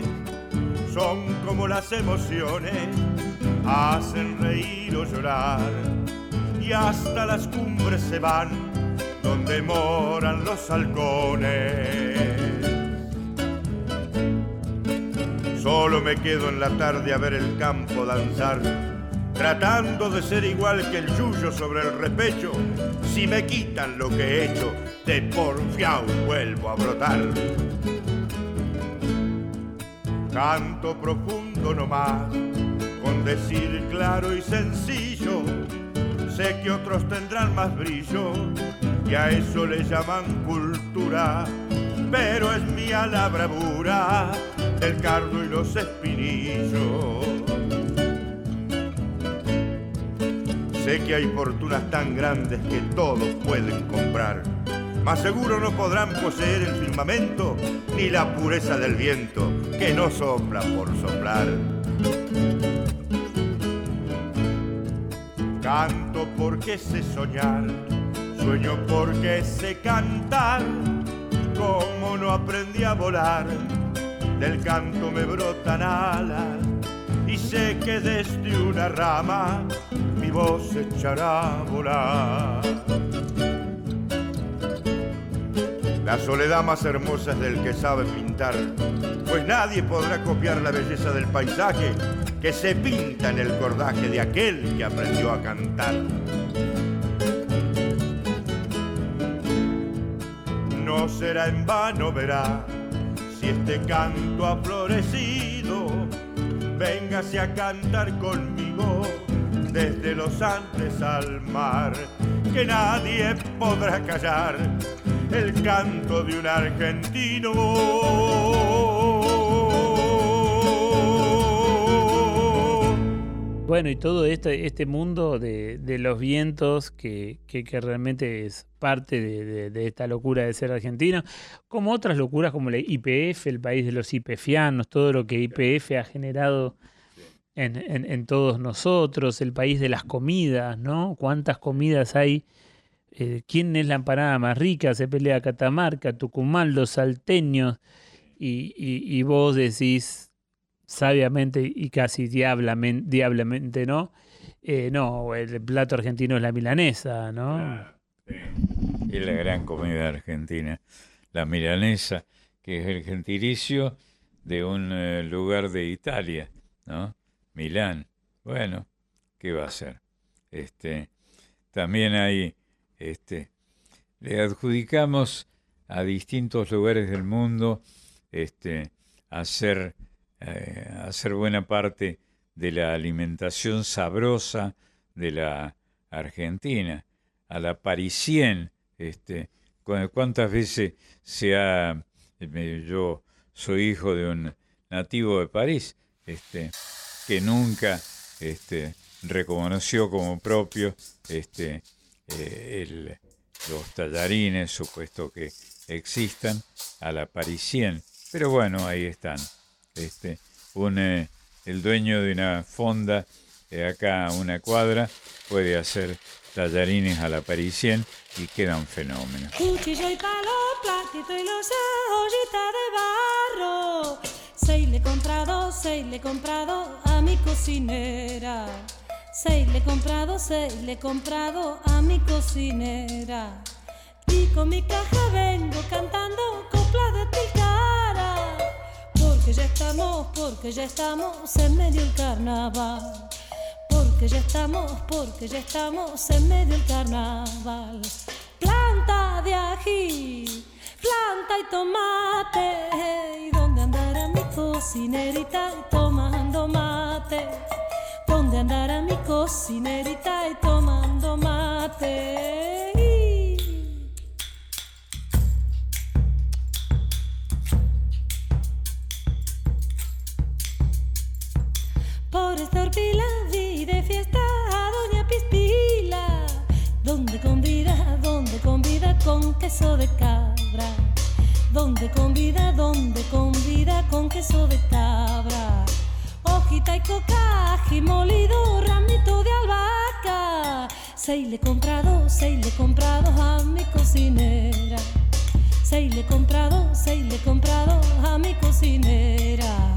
Son como las emociones, hacen reír o llorar. Y hasta las cumbres se van donde moran los halcones. Solo me quedo en la tarde a ver el campo danzar, tratando de ser igual que el yuyo sobre el repecho. Si me quitan lo que he hecho, de porfiao vuelvo a brotar. Canto profundo nomás, con decir claro y sencillo. Sé que otros tendrán más brillo y a eso le llaman cultura, pero es mía la bravura del cardo y los espinillos. Sé que hay fortunas tan grandes que todos pueden comprar, mas seguro no podrán poseer el firmamento ni la pureza del viento que no sopla por soplar. Canto porque sé soñar, sueño porque sé cantar, como no aprendí a volar, del canto me brotan alas y sé que desde una rama mi voz echará a volar. La soledad más hermosa es del que sabe pintar, pues nadie podrá copiar la belleza del paisaje que se pinta en el cordaje de aquel que aprendió a cantar. No será en vano, verá, si este canto ha florecido, véngase a cantar conmigo desde los Andes al mar, que nadie podrá callar el canto de un argentino. Bueno, y todo este, este mundo de, de los vientos que, que- realmente es parte de esta locura de ser argentino, como otras locuras como la IPF, el país de los IPFianos, todo lo que IPF ha generado en, en- en todos nosotros, el país de las comidas, ¿no? ¿Cuántas comidas hay? Eh, ¿Quién es la empanada más rica? Se pelea Catamarca, Tucumán, los salteños, y, y- vos decís sabiamente y casi diablemente, ¿no? Eh, no, el plato argentino es la milanesa, ¿no? Es la gran comida argentina. La milanesa, que es el gentilicio de un eh, lugar de Italia, ¿no? Milán. Bueno, ¿qué va a ser? Este, también hay, este, le adjudicamos a distintos lugares del mundo, este, hacer, eh, hacer buena parte de la alimentación sabrosa de la Argentina. A la parisien, este, cu- cuántas veces se ha, yo soy hijo de un nativo de París, este, que nunca, este, reconoció como propio, este, eh, el- los tallarines, supuesto que existan, a la parisien, pero bueno, ahí están, este, un, eh, el dueño de una fonda de acá a una cuadra puede hacer tallarines a la parisien y quedan fenómenos. Cuchillo y palo, platito y ollita de barro. Seis le he comprado, seis le he comprado a mi cocinera. Seis le he comprado, seis le he comprado a mi cocinera. Y con mi caja vengo cantando coplas de Tilcara. Porque ya estamos, porque ya estamos en medio del carnaval. Porque ya estamos, porque ya estamos en medio del carnaval. Planta de ají, planta y tomate. ¿Y dónde andará mi cocinerita tomando mate? donde andará mi cocinerita y tomando mate. Por esta orpila vi de fiesta a Doña Pispila, donde convida, donde convida con queso de cabra, donde convida, donde convida con queso de cabra. Hojita y molido, ramito de albahaca. Seis le comprado, seis le he comprado a mi cocinera. Seis le comprado, seis le comprado a mi cocinera.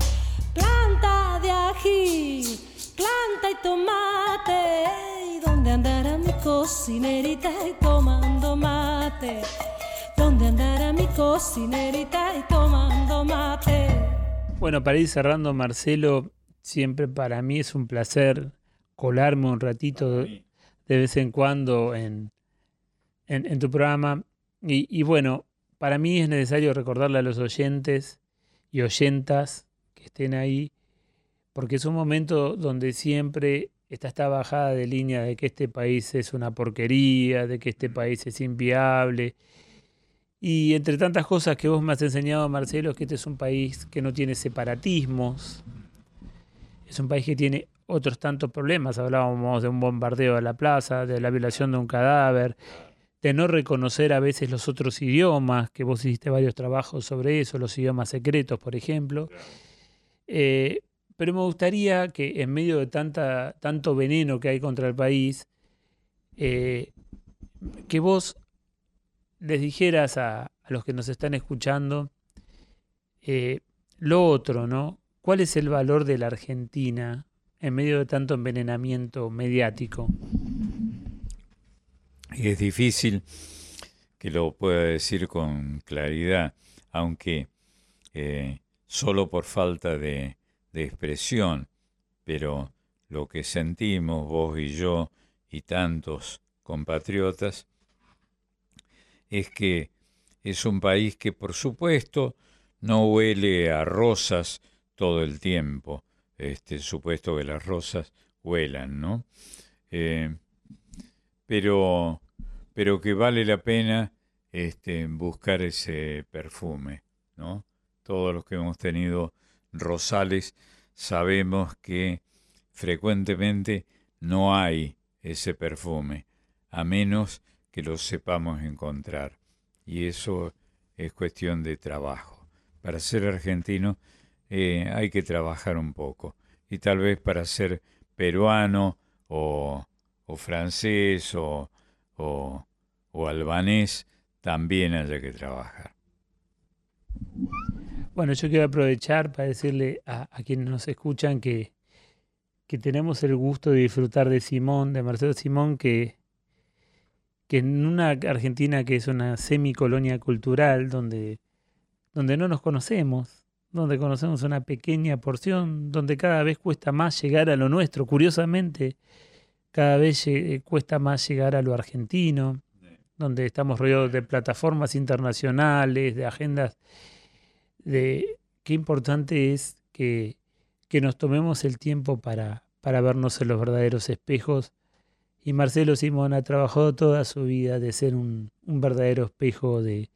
Planta de ají, planta y tomate. ¿Y dónde andará mi cocinerita y tomando mate? ¿Dónde andará mi cocinerita y tomando mate? Bueno, para ir cerrando, Marcelo, siempre para mí es un placer colarme un ratito de, de vez en cuando en, en, en tu programa. Y, y bueno, para mí es necesario recordarle a los oyentes y oyentas que estén ahí, porque es un momento donde siempre está esta bajada de línea de que este país es una porquería, de que este país es inviable. Y entre tantas cosas que vos me has enseñado, Marcelo, es que este es un país que no tiene separatismos, es un país que tiene otros tantos problemas. Hablábamos de un bombardeo a la plaza, de la violación de un cadáver, de no reconocer a veces los otros idiomas, que vos hiciste varios trabajos sobre eso, los idiomas secretos, por ejemplo. Eh, pero me gustaría que en medio de tanta, tanto veneno que hay contra el país, eh, que vos les dijeras a, a, los que nos están escuchando eh, lo otro, ¿no? ¿Cuál es el valor de la Argentina en medio de tanto envenenamiento mediático? Y es difícil que lo pueda decir con claridad, aunque eh, solo por falta de, de expresión, pero lo que sentimos vos y yo y tantos compatriotas es que es un país que por supuesto no huele a rosas todo el tiempo, este supuesto que las rosas huelan, ¿no? Eh, pero, pero que vale la pena este, buscar ese perfume, ¿no? Todos los que hemos tenido rosales sabemos que frecuentemente no hay ese perfume, a menos que lo sepamos encontrar. Y eso es cuestión de trabajo. Para ser argentino eh, hay que trabajar un poco. Y tal vez para ser peruano o, francés o, albanés también haya que trabajar. Bueno, yo quiero aprovechar para decirle a, a, quienes nos escuchan que, que tenemos el gusto de disfrutar de Simón, de Marcelo Simón, que, que en una Argentina que es una semicolonia cultural, donde, donde no nos conocemos, donde conocemos una pequeña porción, donde cada vez cuesta más llegar a lo nuestro, curiosamente, cada vez cuesta más llegar a lo argentino, donde estamos rodeados de plataformas internacionales, de agendas de qué importante es que, que nos tomemos el tiempo para, para vernos en los verdaderos espejos. Y Marcelo Simón ha trabajado toda su vida de ser un, un verdadero espejo de,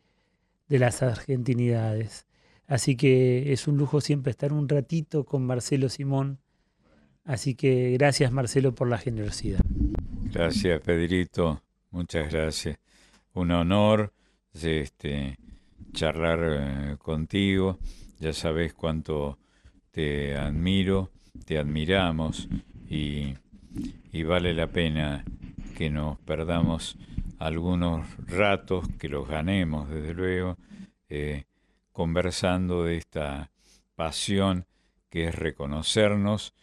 de las argentinidades. Así que es un lujo siempre estar un ratito con Marcelo Simón. Así que gracias Marcelo por la generosidad. Gracias Pedrito, muchas gracias. Un honor este, charlar eh, contigo. Ya sabes cuánto te admiro, te admiramos y, y, vale la pena que nos perdamos algunos ratos, que los ganemos desde luego, eh, conversando de esta pasión que es reconocernos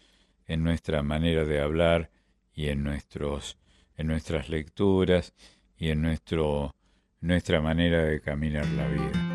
en nuestra manera de hablar y en, nuestros, en nuestras lecturas y en nuestro nuestra manera de caminar la vida.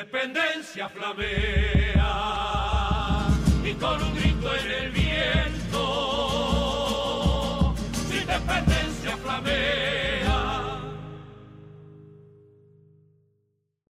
Independencia flamea.